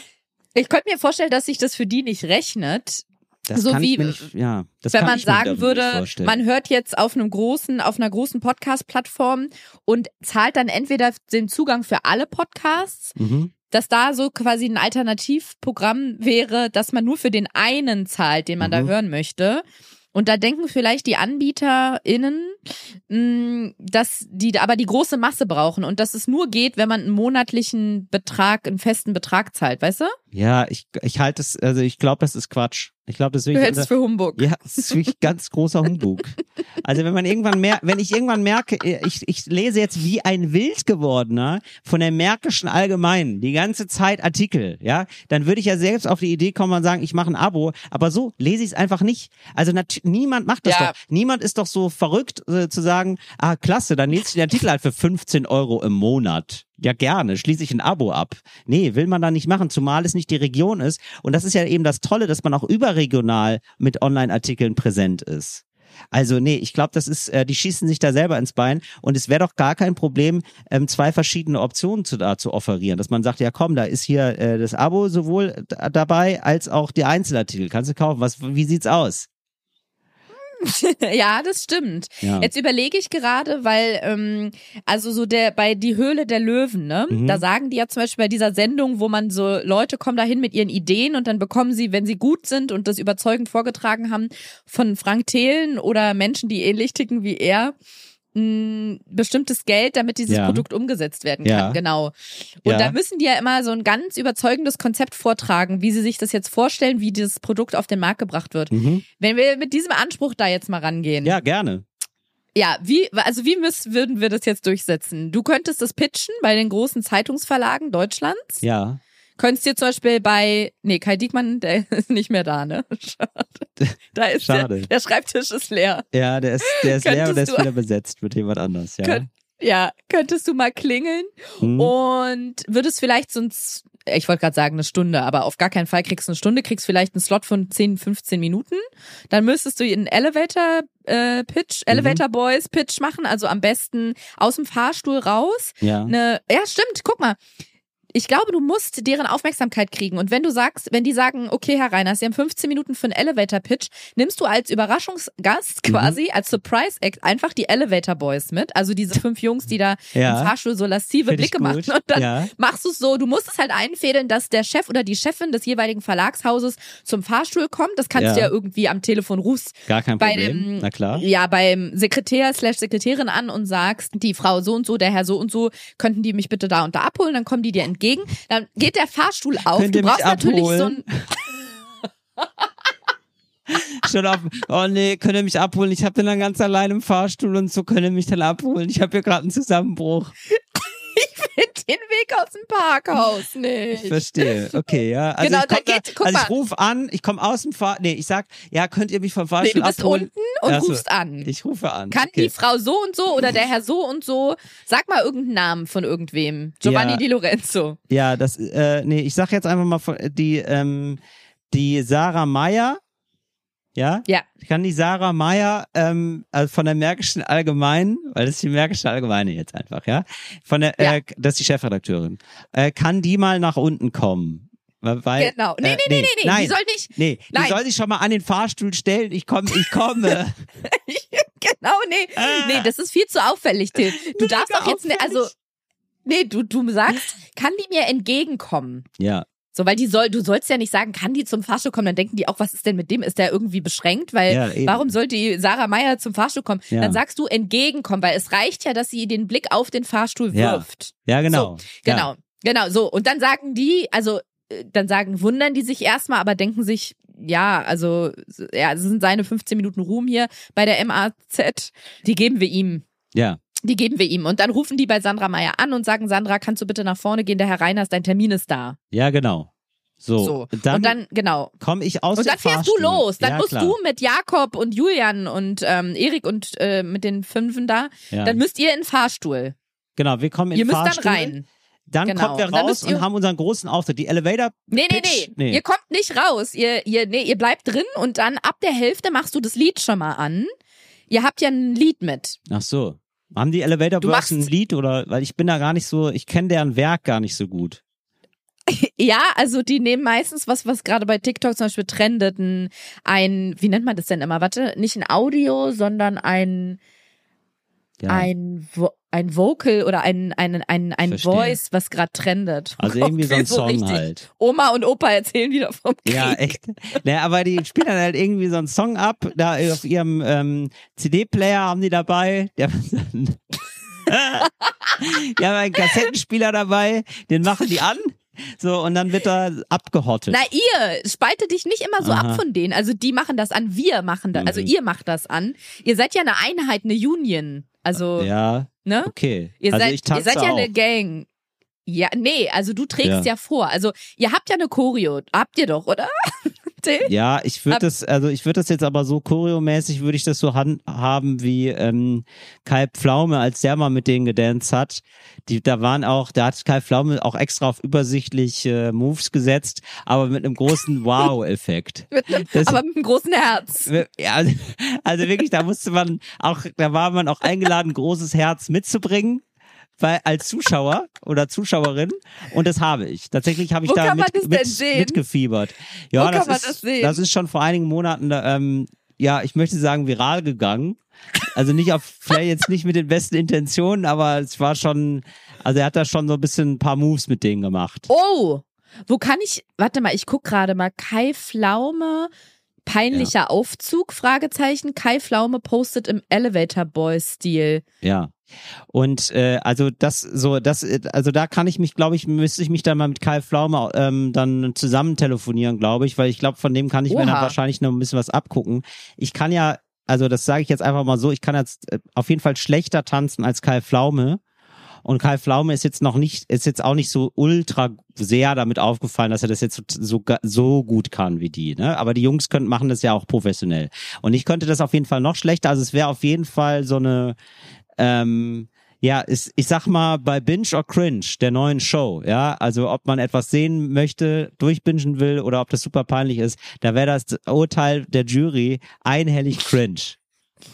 Ich könnte mir vorstellen, dass sich das für die nicht rechnet, Das So wie, nicht, ja, das wenn man sagen würde, man hört jetzt auf einem großen, auf einer großen Podcast-Plattform und zahlt dann entweder den Zugang für alle Podcasts, mhm. dass da so quasi ein Alternativprogramm wäre, dass man nur für den einen zahlt, den man da Mhm. hören möchte. Und da denken vielleicht die AnbieterInnen, mh, dass die aber die große Masse brauchen und dass es nur geht, wenn man einen monatlichen Betrag, einen festen Betrag zahlt, weißt du? Ja, ich, ich halte es, also ich glaube, das ist Quatsch. Ich glaube, das ist Du hältst für Humbug. Ja, das ist wirklich ganz großer Humbug. Also wenn man irgendwann mer wenn ich irgendwann merke, ich, ich lese jetzt wie ein wild gewordener von der Märkischen Allgemeinen die ganze Zeit Artikel, ja, dann würde ich ja selbst auf die Idee kommen und sagen, ich mache ein Abo, aber so lese ich es einfach nicht. Also niemand macht das Ja. doch. Niemand ist doch so verrückt äh, zu sagen, ah klasse, dann lese ich den Artikel halt für 15 Euro im Monat. Ja, gerne, schließe ich ein Abo ab. Nee, will man da nicht machen, zumal es nicht die Region ist. Und das ist ja eben das Tolle, dass man auch überregional mit Online-Artikeln präsent ist. Also nee, ich glaube, das ist, äh, die schießen sich da selber ins Bein und es wäre doch gar kein Problem, ähm, zwei verschiedene Optionen zu, da zu offerieren, dass man sagt, ja komm, da ist hier äh, das Abo sowohl d- dabei als auch die Einzelartikel, kannst du kaufen. Was, wie sieht's aus? ja, das stimmt. Ja. Jetzt überlege ich gerade, weil, ähm, also so der, bei Die Höhle der Löwen, ne? Mhm. Da sagen die ja zum Beispiel bei dieser Sendung, wo man so Leute kommen dahin mit ihren Ideen und dann bekommen sie, wenn sie gut sind und das überzeugend vorgetragen haben, von Frank Thelen oder Menschen, die ähnlich ticken wie er, mh, bestimmtes Geld, damit dieses Ja. Produkt umgesetzt werden kann. Ja. Genau. Und Ja. da müssen die ja immer so ein ganz überzeugendes Konzept vortragen, wie sie sich das jetzt vorstellen, wie dieses Produkt auf den Markt gebracht wird. Mhm. Wenn wir mit diesem Anspruch da jetzt mal rangehen. Ja, gerne. Ja, wie, also wie müssen, würden wir das jetzt durchsetzen? Du könntest das pitchen bei den großen Zeitungsverlagen Deutschlands. Ja. Könntest dir zum Beispiel bei, nee, Kai Diekmann, der ist nicht mehr da, ne? Schade. Da ist Schade. Der, der Schreibtisch ist leer. Ja, der ist, der ist leer und der ist wieder besetzt mit jemand anders, ja. Könnt- Ja, könntest du mal klingeln Hm. und würdest vielleicht so ein, Z- ich wollte gerade sagen eine Stunde, aber auf gar keinen Fall kriegst du eine Stunde, kriegst vielleicht einen Slot von 10, 15 Minuten. Dann müsstest du einen Elevator äh, Pitch, Mhm. Elevator Boys Pitch machen, also am besten aus dem Fahrstuhl raus. Ja. Eine, ja, stimmt, guck mal. Ich glaube, du musst deren Aufmerksamkeit kriegen. Und wenn du sagst, wenn die sagen, okay, Herr Reiner, Sie haben 15 Minuten für einen Elevator-Pitch, nimmst du als Überraschungsgast Mhm. quasi, als Surprise-Act einfach die Elevator Boys mit. Also diese fünf Jungs, die da Ja. im Fahrstuhl so lascive Find Blicke machen. Und dann Ja. machst du es so, du musst es halt einfädeln, dass der Chef oder die Chefin des jeweiligen Verlagshauses zum Fahrstuhl kommt. Das kannst Ja. du ja irgendwie am Telefon rufst Gar kein bei Problem. dem, Na klar. ja, beim Sekretär slash Sekretärin an und sagst, die Frau so und so, der Herr so und so, könnten die mich bitte da und da abholen, dann kommen die dir entgegen. Dann geht der Fahrstuhl auf. Könnt du brauchst natürlich so abholen? ein, Schon auf, oh nee, könnt ihr mich abholen? Ich hab den dann ganz allein im Fahrstuhl und so könnt ihr mich dann abholen. Ich habe hier gerade einen Zusammenbruch. Den Weg aus dem Parkhaus nicht. Ich verstehe. Okay, ja. Also Genau, ich da geht- guck also ich rufe an, ich komme aus dem Fahr, nee, ich sag, ja, könnt ihr mich vom Nee, Fahrstuhl du bist abholen? unten und Ach so. rufst an. Ich rufe an. Kann okay. die Frau so und so oder der Herr so und so, sag mal irgendeinen Namen von irgendwem. Giovanni Ja. Di Lorenzo. Ja, das, äh, nee, ich sag jetzt einfach mal von- die, ähm, die Sarah Meyer. Ja? Ja. Kann die Sarah Meyer ähm, also von der Märkischen Allgemeinen, weil das ist die Märkische Allgemeine jetzt einfach, ja? Von der, Ja. äh, das ist die Chefredakteurin. Äh, kann die mal nach unten kommen? Weil, Genau. Nee, äh, nee, nee, nee, nee. Nein, Die soll nicht. nee, die Nein. soll sich schon mal an den Fahrstuhl stellen. Ich komme, ich komme. Genau, nee. Nee, das ist viel zu auffällig, Till. Du darfst doch jetzt, ne, also, nee, du, du sagst, kann die mir entgegenkommen? ja, So, weil die soll, du sollst ja nicht sagen, kann die zum Fahrstuhl kommen? Dann denken die auch, was ist denn mit dem? Ist der irgendwie beschränkt? Weil, Ja, warum soll die Sarah Meyer zum Fahrstuhl kommen? Ja. Dann sagst du entgegenkommen, weil es reicht ja, dass sie den Blick auf den Fahrstuhl Ja. wirft. ja, genau. Genau, genau, so. Und dann sagen die, also, äh, dann sagen, wundern die sich erstmal, aber denken sich, ja, also, ja, es sind seine 15 Minuten Ruhm hier bei der MAZ. Die geben wir ihm. Ja, Die geben wir ihm. Und dann rufen die bei Sandra Meyer an und sagen, Sandra, kannst du bitte nach vorne gehen? Der Herr Reiners, dein Termin ist da. ja, genau. So, So. dann, und dann, genau. komme ich aus Und dann fährst du Fahrstuhl. los. Dann ja, musst klar. du mit Jakob und Julian und ähm, Erik und äh, mit den Fünfen da, Ja. dann müsst ihr in den Fahrstuhl. Genau, wir kommen in ihr den müsst dann Fahrstuhl. rein. Dann Genau. kommen wir Und raus ihr- und haben unseren großen Auftritt. Die Elevator. Nee, nee, nee, Nee. Ihr kommt nicht raus. Ihr, ihr, nee, ihr bleibt drin und dann ab der Hälfte machst du das Lied schon mal an. Ihr habt ja ein Lied mit. Ach so. Haben die Elevator machst- ein Lied oder weil ich bin da gar nicht so, ich kenne deren Werk gar nicht so gut. Ja, also die nehmen meistens was, was gerade bei TikTok zum Beispiel trendet, ein, ein, wie nennt man das denn immer? Warte, nicht ein Audio, sondern ein, Ja. ein, ein Vocal oder ein, ein, ein, ein Verstehe. Voice, was gerade trendet. also irgendwie so ein Song richtig. halt. Oma und Opa erzählen wieder vom Krieg. Ja, echt. Naja, aber die spielen dann halt irgendwie so einen Song ab. Da auf ihrem ähm, CD-Player haben die dabei. Der, die haben einen Kassettenspieler dabei. Den machen die an. So, und dann wird er abgehottet. Na, ihr spaltet dich nicht immer so Aha. ab von denen. Also die machen das an, wir machen das. Also Mhm. ihr macht das an. Ihr seid ja eine Einheit, eine Union. Also, Ja, ne? okay. Ihr also seid, ich ihr tanze seid ja auch. eine Gang. Ja, nee, also du trägst Ja. ja. vor. Also ihr habt ja eine Choreo. Habt ihr doch, oder? Till? Ja, ich würde das, also ich würde das jetzt aber so choreomäßig würde ich das so handhaben wie ähm, Kai Pflaume, als der mal mit denen gedanced hat. Die, da waren auch, da hat Kai Pflaume auch extra auf übersichtlich äh, Moves gesetzt, aber mit einem großen Wow-Effekt. Aber mit einem großen Herz. Ja, also, also wirklich, da musste man auch, da war man auch eingeladen, ein großes Herz mitzubringen. Weil, als Zuschauer oder Zuschauerin und das habe ich. Tatsächlich habe ich Wo da mit, mit, mitgefiebert. Ja, das ist, das das ist schon vor einigen Monaten, ähm, ja, ich möchte sagen, viral gegangen. Also nicht auf, vielleicht jetzt nicht mit den besten Intentionen, aber es war schon, also er hat da schon so ein bisschen ein paar Moves mit denen gemacht. Oh, wo kann ich, warte mal, ich guck gerade mal. Kai Pflaume, peinlicher Aufzug, Fragezeichen. Kai Pflaume postet im Elevator Boy Stil. Ja. Und äh, also das so das äh, also da kann ich mich glaube ich müsste ich mich dann mal mit Kai Pflaume ähm, dann zusammen telefonieren glaube ich weil ich glaube von dem kann ich mir dann Oha. wahrscheinlich noch ein bisschen was abgucken. Ich kann ja also das sage ich jetzt einfach mal so ich kann jetzt äh, auf jeden Fall schlechter tanzen als Kai Pflaume und Kai Pflaume ist jetzt noch nicht ist jetzt auch nicht so ultra sehr damit aufgefallen dass er das jetzt so so, so gut kann wie die ne? Aber die Jungs können machen das ja auch professionell. Und ich könnte das auf jeden Fall noch schlechter. Also es wäre auf jeden Fall so eine ähm, ja, ist, ich sag mal, bei Binge or Cringe, der neuen Show, ja, also ob man etwas sehen möchte, durchbingen will oder ob das super peinlich ist, da wäre das Urteil der Jury einhellig cringe.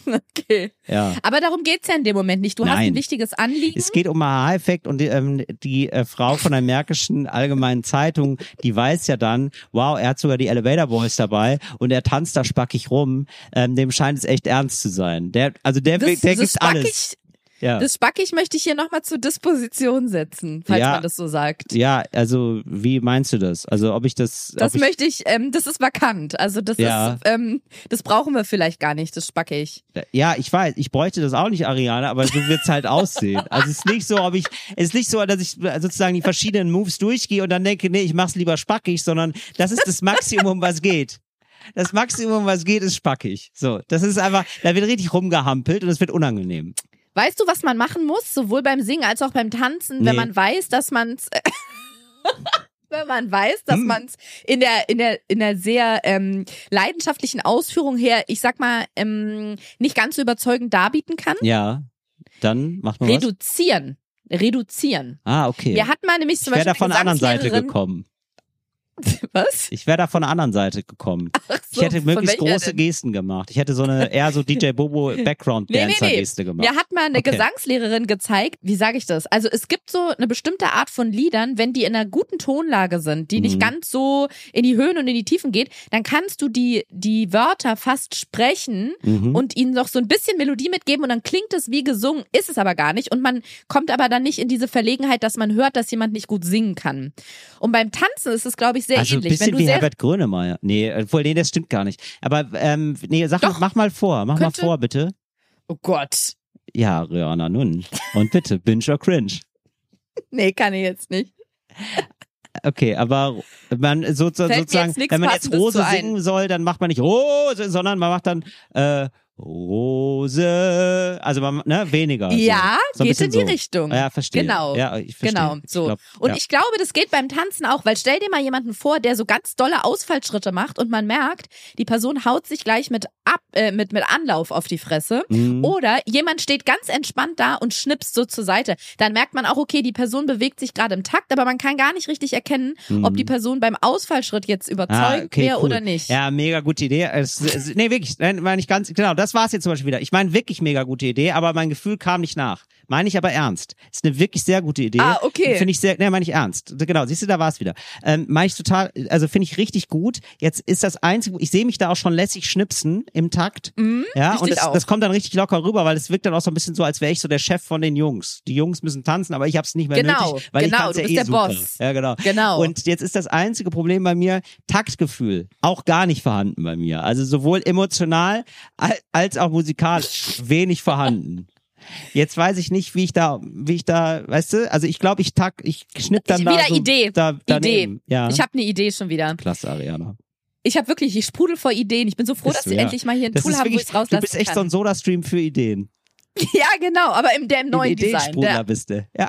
Okay. Ja. Aber darum geht's ja in dem Moment nicht. Du hast Nein. ein wichtiges Anliegen. Es geht um Aha-Effekt und die, ähm, die äh, Frau von der Märkischen Allgemeinen Zeitung, die weiß ja dann, wow, er hat sogar die Elevator Boys dabei und er tanzt da spackig rum. Ähm, dem scheint es echt ernst zu sein. Der, also der, das, der gibt alles. Ja. Das Spackig möchte ich hier nochmal zur Disposition setzen, falls Ja. man das so sagt. ja, also wie meinst du das? Also ob ich das, Das ich, möchte ich, ähm, das ist vakant. Also das Ja. ist, ähm, das brauchen wir vielleicht gar nicht, das Spackig. Ja, ich weiß, ich bräuchte das auch nicht, Ariane, aber so wird's halt aussehen. Also es ist nicht so, ob ich, es ist nicht so, dass ich sozusagen die verschiedenen Moves durchgehe und dann denke, nee, ich mach's lieber spackig, sondern das ist das Maximum, was geht. Das Maximum, was geht, ist spackig. So, das ist einfach, da wird richtig rumgehampelt und es wird unangenehm. Weißt du, was man machen muss, sowohl beim Singen als auch beim Tanzen, wenn Nee. man weiß, dass man's wenn man weiß, dass Hm. man's in der in der in der sehr ähm, leidenschaftlichen Ausführung her, ich sag mal, ähm, nicht ganz so überzeugend darbieten kann, Ja, dann macht man was. reduzieren, reduzieren. Ah, okay. Wir hatten mal nämlich ich zum wäre Beispiel da von der anderen Seite gekommen. Was? Ich wäre da von der anderen Seite gekommen. Ach Ich so, hätte möglichst große denn? Gesten gemacht. Ich hätte so eine eher so DJ Bobo Background Nee, nee, Dancer nee. Geste gemacht. Mir hat mal eine Okay. Gesangslehrerin gezeigt, wie sage ich das? Also es gibt so eine bestimmte Art von Liedern, wenn die in einer guten Tonlage sind, die nicht Mhm. ganz so in die Höhen und in die Tiefen geht, dann kannst du die, die Wörter fast sprechen Mhm. und ihnen noch so ein bisschen Melodie mitgeben und dann klingt es wie gesungen, ist es aber gar nicht und man kommt aber dann nicht in diese Verlegenheit, dass man hört, dass jemand nicht gut singen kann. Und beim Tanzen ist es, glaube ich, sehr also ein ähnlich. bisschen wie Herbert Grönemeyer. Nee, obwohl, nee, das stimmt gar nicht. Aber ähm, nee, sag, Doch. mach mal vor, mach Könnte- mal vor, bitte. Oh Gott. Ja, Rihanna, nun. Und bitte, Binge or Cringe. Nee, kann ich jetzt nicht. Okay, aber man so, so, sozusagen, wenn man jetzt Rose singen soll, dann macht man nicht Rose, sondern man macht dann äh, Rose. Also man, ne, weniger. Ja, so. So geht in die so. Richtung. Ja, verstehe. Genau. Ja, ich verstehe. Genau, Ich so. glaub, Und ja. ich glaube, das geht beim Tanzen auch, weil stell dir mal jemanden vor, der so ganz dolle Ausfallschritte macht und man merkt, die Person haut sich gleich mit ab, äh, mit, mit Anlauf auf die Fresse. Mhm. Oder jemand steht ganz entspannt da und schnipst so zur Seite. Dann merkt man auch, okay, die Person bewegt sich gerade im Takt, aber man kann gar nicht richtig erkennen, ob die Person beim Ausfallschritt jetzt überzeugt Mhm. Ah, okay, wäre cool. oder nicht. Ja, mega gute Idee. Es, es, nee, wirklich. Nein, meine ich ganz, genau, das war's jetzt zum Beispiel wieder. Ich meine wirklich mega gute Idee, aber mein Gefühl kam nicht nach. Meine ich aber ernst. Ist eine wirklich sehr gute Idee. Ah, okay. Finde ich sehr, nee, meine ich ernst. Genau, siehst du, da war's wieder. Ähm, meine ich total, also finde ich richtig gut. Jetzt ist das einzige, ich sehe mich da auch schon lässig schnipsen im Takt. ja, Mhm, ich und das, das kommt dann richtig locker rüber, weil es wirkt dann auch so ein bisschen so, als wäre ich so der Chef von den Jungs. Die Jungs müssen tanzen, aber ich hab's nicht mehr Genau, nötig, weil genau, ich du ja bist eh der super. Boss. Ja, genau. Genau. Und jetzt ist das einzige Problem bei mir Taktgefühl. Auch gar nicht vorhanden bei mir. Also sowohl emotional al- als auch musikalisch wenig vorhanden. Jetzt weiß ich nicht, wie ich da, wie ich da, weißt du, also ich glaube, ich tag, ich schnipp dann Ich- da wieder so Idee. Da, daneben. Ja. Ich habe eine Idee schon wieder. Klasse, Ariana. Ich habe wirklich, ich sprudel vor Ideen. Ich bin so froh, Bist dass wir ja. endlich mal hier ein Das Tool haben, wo ich es rauslassen du bist echt kann. so ein Soda-Stream für Ideen. ja, genau, aber im, der im neuen Ein Design. Ideensprudler Der, bist du. Ja,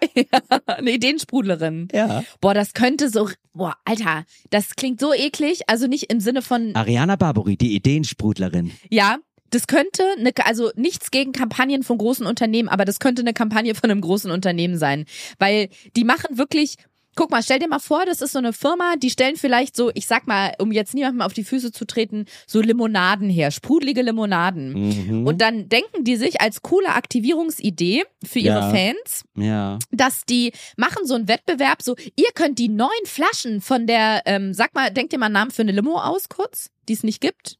eine Ideensprudlerin. ja. Boah, das könnte so, boah, Alter, das klingt so eklig. Also nicht im Sinne von, Ariana Barbary, die Ideensprudlerin. ja, das könnte, eine, also nichts gegen Kampagnen von großen Unternehmen, aber das könnte eine Kampagne von einem großen Unternehmen sein. Weil die machen wirklich, guck mal, stell dir mal vor, das ist so eine Firma, die stellen vielleicht so, ich sag mal, um jetzt niemandem auf die Füße zu treten, so Limonaden her, sprudelige Limonaden. Mhm. Und dann denken die sich als coole Aktivierungsidee für ihre Ja. Fans, ja. dass die machen so einen Wettbewerb, so ihr könnt die neuen Flaschen von der, ähm, sag mal, denkt ihr mal einen Namen für eine Limo aus kurz, die es nicht gibt?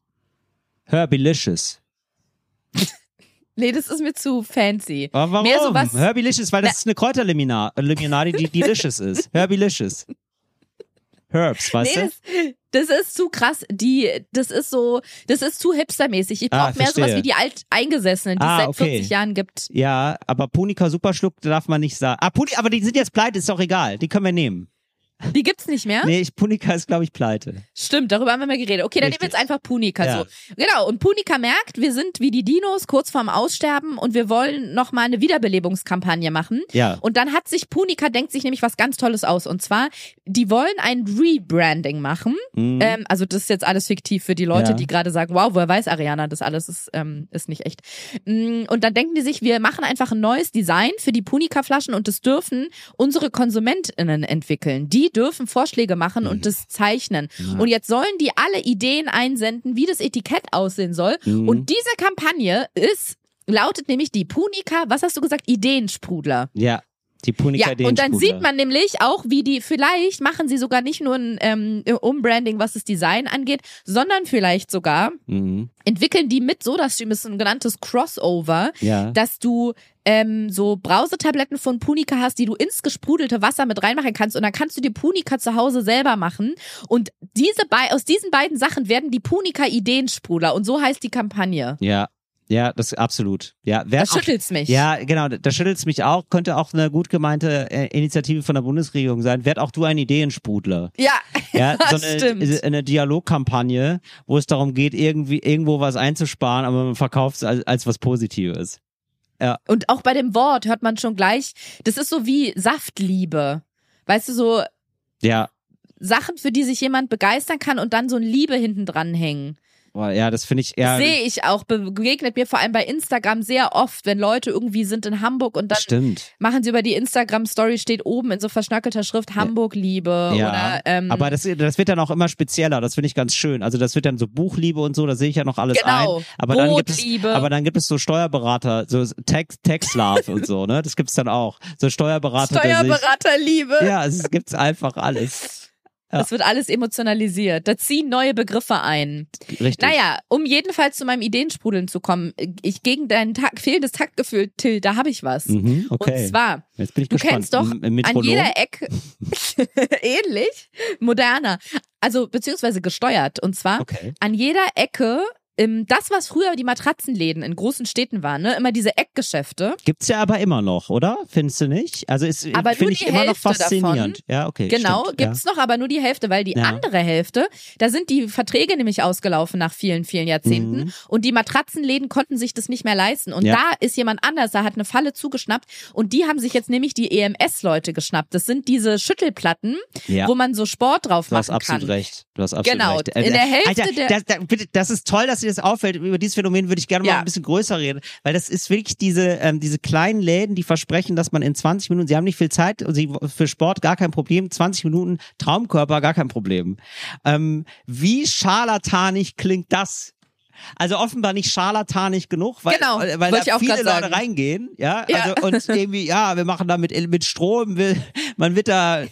Herbilicious. Nee, das ist mir zu fancy. Warum? Mehr sowas- Herbilicious, weil das Na- ist eine Kräuterlimonade, die delicious ist. Herbilicious. Herbs, weißt Nee, das, das ist zu krass. Die, das ist so, das ist zu hipstermäßig. Ich Ah, brauche mehr sowas verstehe. wie die Alteingesessenen, die Ah, es seit okay. 40 Jahren gibt. du? Ja, aber Punika Superschluck darf man nicht sagen. Ah, Puni, aber die sind jetzt pleite, ist doch egal. Die können wir nehmen. Die gibt's nicht mehr? Nee, ich, Punika ist, glaube ich, pleite. Stimmt, darüber haben wir mal geredet. Okay, dann nehmen wir Richtig. jetzt einfach Punika. Ja. So. Genau, und Punika merkt, wir sind wie die Dinos kurz vorm Aussterben und wir wollen nochmal eine Wiederbelebungskampagne machen. Ja. Und dann hat sich Punika, denkt sich nämlich was ganz Tolles aus. Und zwar, die wollen ein Rebranding machen. Mhm. Ähm, also das ist jetzt alles fiktiv für die Leute, Ja. die gerade sagen, wow, woher weiß Ariana, das alles ist, ähm, ist nicht echt. Mm, Und dann denken die sich, wir machen einfach ein neues Design für die Punika-Flaschen und das dürfen unsere KonsumentInnen entwickeln. Die dürfen Vorschläge machen und das zeichnen. Und jetzt sollen die alle Ideen einsenden, wie das Etikett aussehen soll. Mhm. Und diese Kampagne ist, lautet nämlich die Punika, was hast du gesagt, Ideensprudler. ja, die Punika Ja, und dann sieht man nämlich auch, wie die, vielleicht machen sie sogar nicht nur ein ähm, Umbranding, was das Design angeht, sondern vielleicht sogar Mhm. entwickeln die mit SodaStream, ist ein genanntes Crossover, Ja. dass du ähm, so Brausetabletten von Punika hast, die du ins gesprudelte Wasser mit reinmachen kannst und dann kannst du dir Punika zu Hause selber machen und diese bei aus diesen beiden Sachen werden die Punika Ideensprudler und so heißt die Kampagne. Ja. Ja, das absolut. Ja, wer Da schüttelt's mich. Ja, genau, da schüttelt's mich auch. Könnte auch eine gut gemeinte äh, Initiative von der Bundesregierung sein. Werd auch du ein Ideensprudler. Ja, Ja, so Das eine, stimmt. eine Dialogkampagne, wo es darum geht, irgendwie irgendwo was einzusparen, aber man verkauft es als, als was Positives. Und auch bei dem Wort hört man schon gleich, das ist so wie Saftliebe. Weißt du, so Ja, Sachen, für die sich jemand begeistern kann und dann so ein Liebe hinten dran hängen. Boah, ja, das finde ich eher. Sehe ich auch, begegnet mir vor allem bei Instagram sehr oft, wenn Leute irgendwie sind in Hamburg und dann Stimmt. machen sie über die Instagram-Story, steht oben in so verschnackelter Schrift Hamburg-Liebe Ja, oder ähm, aber das, das wird dann auch immer spezieller, das finde ich ganz schön. Also das wird dann so Buchliebe und so, da sehe ich ja noch alles Genau. ein. Aber dann gibt es, aber dann gibt es so Steuerberater, so Tax, Tax Love und so, ne? Das gibt's dann auch. So Steuerberater, Steuerberaterliebe. ja, es gibt's einfach alles. Ja. Das wird alles emotionalisiert. Da ziehen neue Begriffe ein. Richtig. Naja, um jedenfalls zu meinem Ideensprudeln zu kommen, ich gegen dein Takt, fehlendes Taktgefühl, Till, da habe ich was. Mhm, okay. Und zwar, Jetzt bin ich du gespannt. kennst doch M- an jeder Ecke, ähnlich, moderner, also beziehungsweise gesteuert. Und zwar Okay. an jeder Ecke, ähm, das, was früher die Matratzenläden in großen Städten waren, ne, immer diese Eckgeschäfte. Gibt's ja aber immer noch, oder? Findest du nicht? Also ist Aber nur finde ich die immer noch Hälfte faszinierend. davon. Ja, okay. Genau, stimmt, gibt's noch, aber nur die Hälfte, weil die Ja. andere Hälfte, da sind die Verträge nämlich ausgelaufen nach vielen, vielen Jahrzehnten Mhm. und die Matratzenläden konnten sich das nicht mehr leisten. Und Ja. da ist jemand anders, da hat eine Falle zugeschnappt und die haben sich jetzt nämlich die EMS-Leute geschnappt. Das sind diese Schüttelplatten, Ja. wo man so Sport drauf Du hast machen absolut kann. recht. Du hast absolut Genau, recht. in der Hälfte Alter, der- das, das, bitte, das ist toll, dass dir das auffällt. Über dieses Phänomen würde ich gerne mal Ja. ein bisschen größer reden, weil das ist wirklich diese ähm, diese kleinen Läden, die versprechen, dass man in 20 Minuten, sie haben nicht viel Zeit, und sie für Sport gar kein Problem, 20 Minuten Traumkörper gar kein Problem. Ähm, wie scharlatanig klingt das? Also offenbar nicht scharlatanig genug, weil, Genau, weil, weil wollte ich da auch viele Leute sagen. reingehen, ja, Ja. also und irgendwie, ja, wir machen da mit, mit Strom, will, man wird da,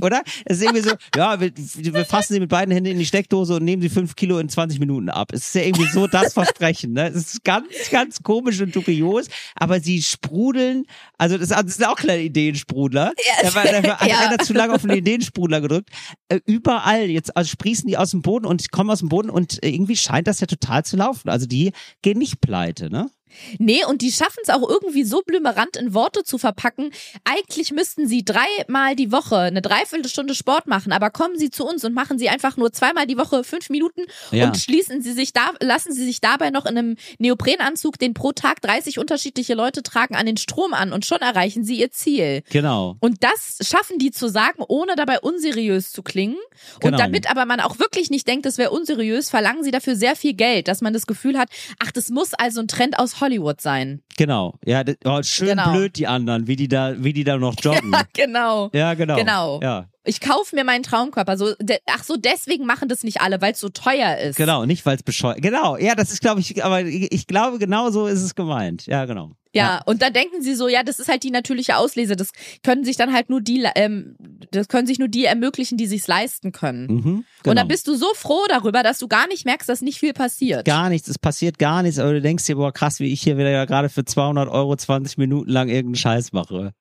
oder? Es ist irgendwie so, ja, wir, wir fassen sie mit beiden Händen in die Steckdose und nehmen sie fünf Kilo in 20 Minuten ab. Es ist ja irgendwie so das Versprechen, ne? Es ist ganz, ganz komisch und dubios, aber sie sprudeln, also das, das sind auch kleine Ideensprudler. Da war, da war, Ja. einer zu lange auf den Ideensprudler gedrückt. Äh, überall, jetzt also sprießen die aus dem Boden und kommen aus dem Boden und äh, irgendwie scheint das ja total zu laufen. Also die gehen nicht pleite, ne? Nee, und die schaffen es auch irgendwie so blümerant in Worte zu verpacken. Eigentlich müssten sie dreimal die Woche eine Dreiviertelstunde Sport machen, aber kommen sie zu uns und machen sie einfach nur zweimal die Woche fünf Minuten Ja. und schließen sie sich da, lassen sie sich dabei noch in einem Neoprenanzug, den pro Tag 30 unterschiedliche Leute tragen, an den Strom an und schon erreichen sie ihr Ziel. Genau. Und das schaffen die zu sagen, ohne dabei unseriös zu klingen. Genau. Und damit aber man auch wirklich nicht denkt, es wäre unseriös, verlangen sie dafür sehr viel Geld, dass man das Gefühl hat, ach, das muss also ein Trend aus Hollywood sein. Genau. Ja, oh, schön Genau. blöd die anderen, wie die da, wie die da noch joggen. Genau. Ja, genau. Genau. Ja, Ich kaufe mir meinen Traumkörper. So, de, ach so, deswegen machen das nicht alle, weil es so teuer ist. genau. Nicht, weil es bescheuert. Genau. Ja, das ist, glaube ich, aber ich, ich glaube, genau so ist es gemeint. Ja, genau. Ja, und dann denken sie so, ja, das ist halt die natürliche Auslese. Das können sich dann halt nur die, ähm, das können sich nur die ermöglichen, die sich's leisten können. Mhm, genau. Und dann bist du so froh darüber, dass du gar nicht merkst, dass nicht viel passiert. gar nichts, es passiert gar nichts, aber du denkst dir, boah, krass, wie ich hier wieder ja gerade für 200 Euro 20 Minuten lang irgendeinen Scheiß mache.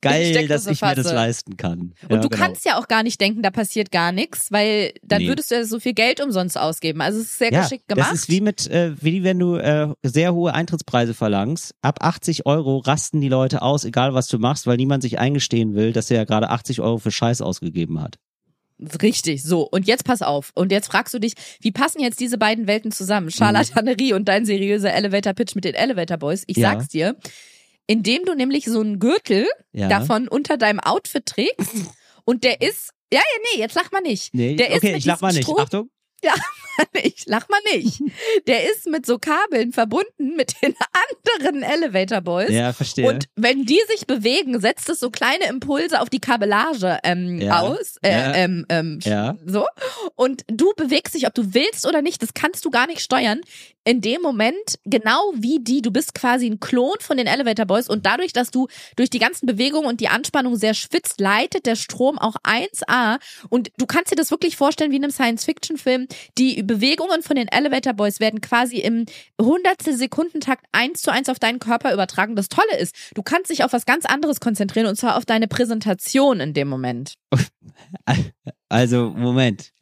Geil, dass ich mir das leisten kann. Und ja, du genau. kannst ja auch gar nicht denken, da passiert gar nichts, weil dann Nee. würdest du ja so viel Geld umsonst ausgeben. Also es ist sehr ja, geschickt gemacht. Das ist wie mit, äh, wie wenn du äh, sehr hohe Eintrittspreise verlangst. Ab 80 Euro rasten die Leute aus, egal was du machst, weil niemand sich eingestehen will, dass er ja gerade 80 Euro für Scheiß ausgegeben hat. Richtig, so. Und jetzt pass auf. Und jetzt fragst du dich, wie passen jetzt diese beiden Welten zusammen? Charlatanerie und dein seriöser Elevator-Pitch mit den Elevator Boys. Ich Ja. sag's dir. Indem du nämlich so einen Gürtel Ja. davon unter deinem Outfit trägst und der ist, ja, ja, nee, jetzt lach mal nicht. Nee, der ist okay, mit ich lach mal nicht. Achtung. ich lach mal nicht. Der ist mit so Kabeln verbunden mit den anderen Elevator Boys. Ja, verstehe. Und wenn die sich bewegen, setzt es so kleine Impulse auf die Kabellage ähm, Ja. aus. Äh, Ja. ähm, ähm, Ja. So. Und du bewegst dich, ob du willst oder nicht, das kannst du gar nicht steuern. In dem Moment, genau wie die, du bist quasi ein Klon von den Elevator Boys und dadurch, dass du durch die ganzen Bewegungen und die Anspannung sehr schwitzt, leitet der Strom auch 1A. Und du kannst dir das wirklich vorstellen wie in einem Science-Fiction-Film. Die Bewegungen von den Elevator Boys werden quasi im hundertstel Sekundentakt eins zu eins auf deinen Körper übertragen. Das Tolle ist, du kannst dich auf was ganz anderes konzentrieren und zwar auf deine Präsentation in dem Moment. Also, Moment.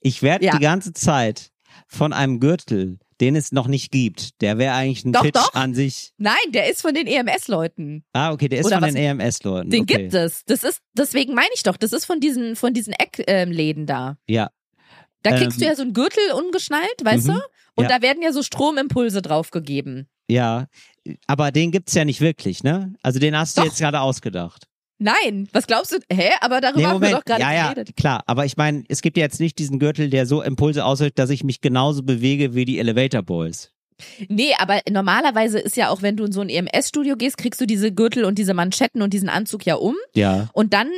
Ich werde Ja. die ganze Zeit von einem Gürtel, den es noch nicht gibt, der wäre eigentlich ein Doch, Pitch doch. an sich. Nein, der ist von den EMS-Leuten. Ah, okay, der ist Oder von was- den EMS-Leuten. Den okay. gibt es. Das ist, deswegen meine ich doch, das ist von diesen, von diesen Eckläden da. Ja. Da kriegst Ähm, du ja so einen Gürtel ungeschnallt, weißt mhm, du? Und ja. da werden ja so Stromimpulse draufgegeben. Ja, aber den gibt's ja nicht wirklich, ne? Also den hast du Doch. jetzt gerade ausgedacht. Nein, was glaubst du? Hä? Aber darüber Nee, haben wir doch gerade ja, ja, geredet. klar. Aber ich meine, es gibt ja jetzt nicht diesen Gürtel, der so Impulse aushält, dass ich mich genauso bewege wie die Elevator Boys. Nee, aber normalerweise ist ja auch, wenn du in so ein EMS-Studio gehst, kriegst du diese Gürtel und diese Manschetten und diesen Anzug ja um. Ja, Und dann,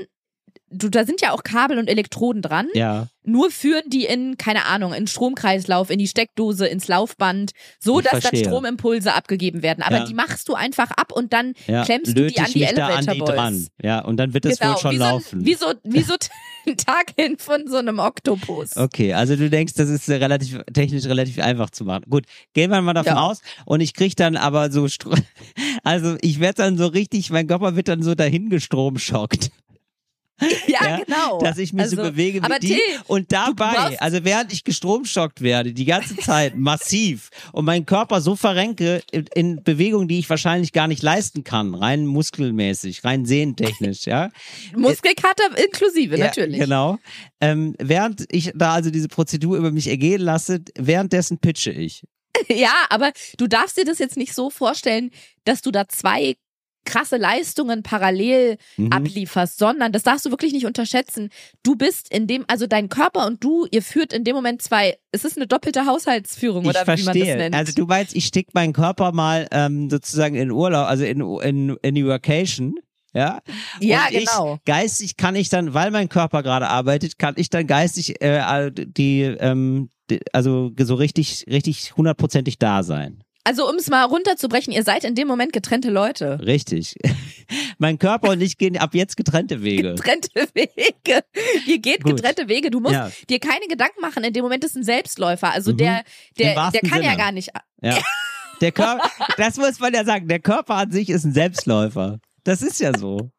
du, da sind ja auch Kabel und Elektroden dran. ja. Nur führen die in, keine Ahnung, in den Stromkreislauf, in die Steckdose, ins Laufband, so Ich dass verstehe. dann Stromimpulse abgeben werden. Aber Ja. die machst du einfach ab und dann ja. klemmst du Löte die an die Elevator an die Boys. dran. Ja, und dann wird es wohl schon wie laufen. So, wie so, wie so Tentakeln von so einem Oktopus. Okay, also du denkst, das ist relativ technisch relativ einfach zu machen. Gut, gehen wir mal davon Ja. aus und ich krieg dann aber so also ich werde dann so richtig, mein Körper wird dann so dahin gestromschockt, Ja, Ja, genau. dass ich mich so Also, bewege wie aber die Till, und dabei, also während ich gestromschockt werde, die ganze Zeit massiv und meinen Körper so verrenke in, in Bewegungen, die ich wahrscheinlich gar nicht leisten kann, rein muskelmäßig, rein sehntechnisch, ja. Muskelkater inklusive, Ja, natürlich. Genau. Ähm, während ich da also diese Prozedur über mich ergehen lasse, währenddessen pitche ich. Ja, aber du darfst dir das jetzt nicht so vorstellen, dass du da zwei krasse Leistungen parallel Mhm. ablieferst, sondern das darfst du wirklich nicht unterschätzen. Du bist in dem, also dein Körper und du, ihr führt in dem Moment zwei, es ist eine doppelte Haushaltsführung Ich oder wie man das verstehe. nennt. Also du meinst, ich stick meinen Körper mal ähm, sozusagen in Urlaub, also in, in, in die Vacation. Ja, ja, und ich, genau. Geistig kann ich dann, weil mein Körper gerade arbeitet, kann ich dann geistig äh, die, ähm, die, also so richtig, richtig hundertprozentig da sein. Also um es mal runterzubrechen, ihr seid in dem Moment getrennte Leute. Richtig. mein Körper und ich gehen ab jetzt getrennte Wege. Getrennte Wege. Ihr geht Gut. getrennte Wege. Du musst Ja. dir keine Gedanken machen. In dem Moment ist ein Selbstläufer. Also Mhm. der, der, der kann ja Sinne. gar nicht. Ja. Der Körper, das muss man ja sagen, der Körper an sich ist ein Selbstläufer. Das ist ja so.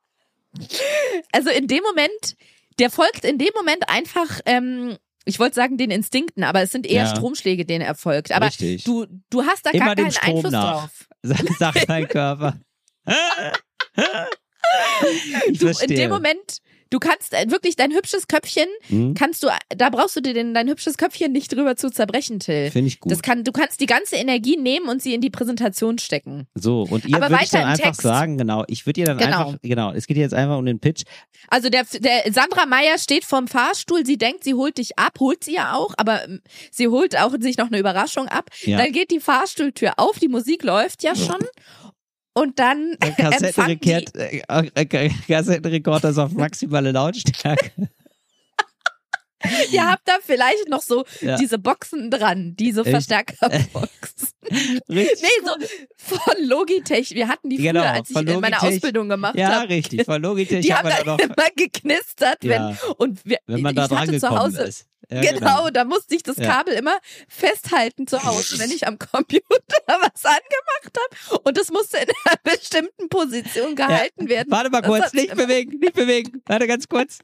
Also in dem Moment, der folgt in dem Moment einfach, ähm, ich wollte sagen den Instinkten, aber es sind eher Ja. Stromschläge, denen er folgt. Aber Richtig. du, du hast da Immer gar keinen Strom Einfluss nach. drauf. sagt mein Körper. Du, in dem Moment, du kannst äh, wirklich dein hübsches Köpfchen, Hm? kannst du, da brauchst du dir den, dein hübsches Köpfchen nicht drüber zu zerbrechen, Till. Finde ich gut. Das kann, du kannst die ganze Energie nehmen und sie in die Präsentation stecken. so, und ihr würdet dann einfach Text. sagen, genau, ich würde ihr dann Genau. einfach, genau, es geht jetzt einfach um den Pitch. Also der, der Sandra Meyer steht vorm Fahrstuhl, sie denkt, sie holt dich ab, holt sie ja auch, aber ähm, sie holt auch sich noch eine Überraschung ab. Ja. Dann geht die Fahrstuhltür auf, die Musik läuft ja schon. Und dann Der Kassettenrekord, äh, äh, Kassettenrekorder ist auf maximale Lautstärke. ihr habt da vielleicht noch so Ja. diese Boxen dran, diese Echt? Verstärkerboxen. Richtig. Nee, so von Logitech. Wir hatten die früher, Genau, als ich von in meiner Logitech. Ausbildung gemacht Ja, habe. richtig. Von Logitech Die haben dann da noch, immer geknistert, wenn, Ja. und wir, wenn man da ich dran zu Hause, ist. Ja, Genau, da musste ich das Ja. Kabel immer festhalten zu Hause, wenn ich am Computer was angemacht habe. Und es musste in einer bestimmten Position gehalten werden. Warte mal Das kurz, nicht bewegen, nicht bewegen. Warte ganz kurz.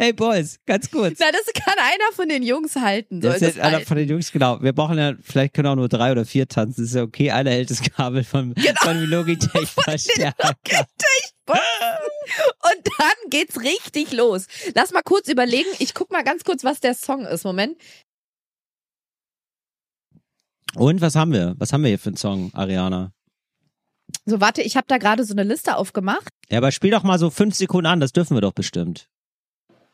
Hey Boys, ganz kurz. Na, das kann einer von den Jungs halten. Soll Das ist einer halten. von den Jungs, genau. Wir brauchen ja, vielleicht können auch nur drei oder vier tanzen. Das ist ja okay. Einer hält das Kabel von, Genau. von Logitech Verstärker. Und dann geht's richtig los. Lass mal kurz überlegen. Ich guck mal ganz kurz, was der Song ist. Moment. Und was haben wir? Was haben wir hier für einen Song, Ariana? So, warte, ich habe da gerade so eine Liste aufgemacht. Ja, aber spiel doch mal so fünf Sekunden an, das dürfen wir doch bestimmt.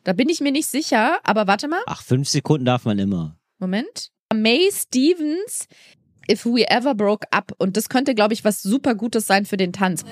Da bin ich mir nicht sicher, aber warte mal. Ach, fünf Sekunden darf man immer. Moment. May Stevens, If We Ever Broke Up. Und das könnte, glaube ich, was super Gutes sein für den Tanz.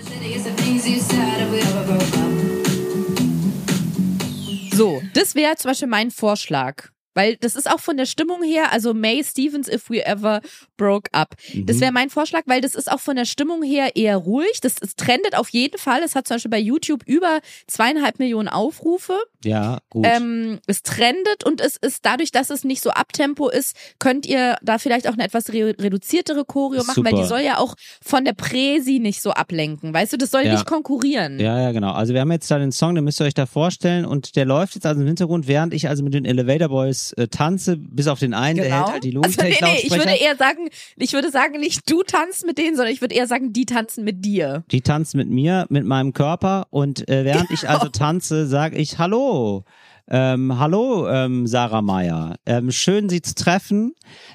So, das wäre zum Beispiel mein Vorschlag. Weil das ist auch von der Stimmung her, also May Stevens, If We Ever Broke Up. Das Mhm. wäre mein Vorschlag, weil das ist auch von der Stimmung her eher ruhig. Das, das trendet auf jeden Fall. Es hat zum Beispiel bei YouTube über zweieinhalb Millionen Aufrufe. Ja, gut. Ähm, es trendet und es ist dadurch, dass es nicht so abtempo ist, könnt ihr da vielleicht auch eine etwas re reduziertere Choreo machen, weil Super. die soll ja auch von der Präsi nicht so ablenken. Weißt du, das soll Ja. nicht konkurrieren. Ja, ja, genau. Also wir haben jetzt da den Song, den müsst ihr euch da vorstellen und der läuft jetzt also im Hintergrund, während ich also mit den Elevator Boys äh, tanze, bis auf den einen, der Genau. hält halt die also, nee, nee, ich würde eher sagen, ich würde sagen, nicht du tanzt mit denen, sondern ich würde eher sagen, die tanzen mit dir. die tanzt mit mir, mit meinem Körper und äh, während ich also tanze, sage ich Hallo. Ähm, hallo, ähm, Sarah Meyer. Ähm, schön, Sie zu treffen.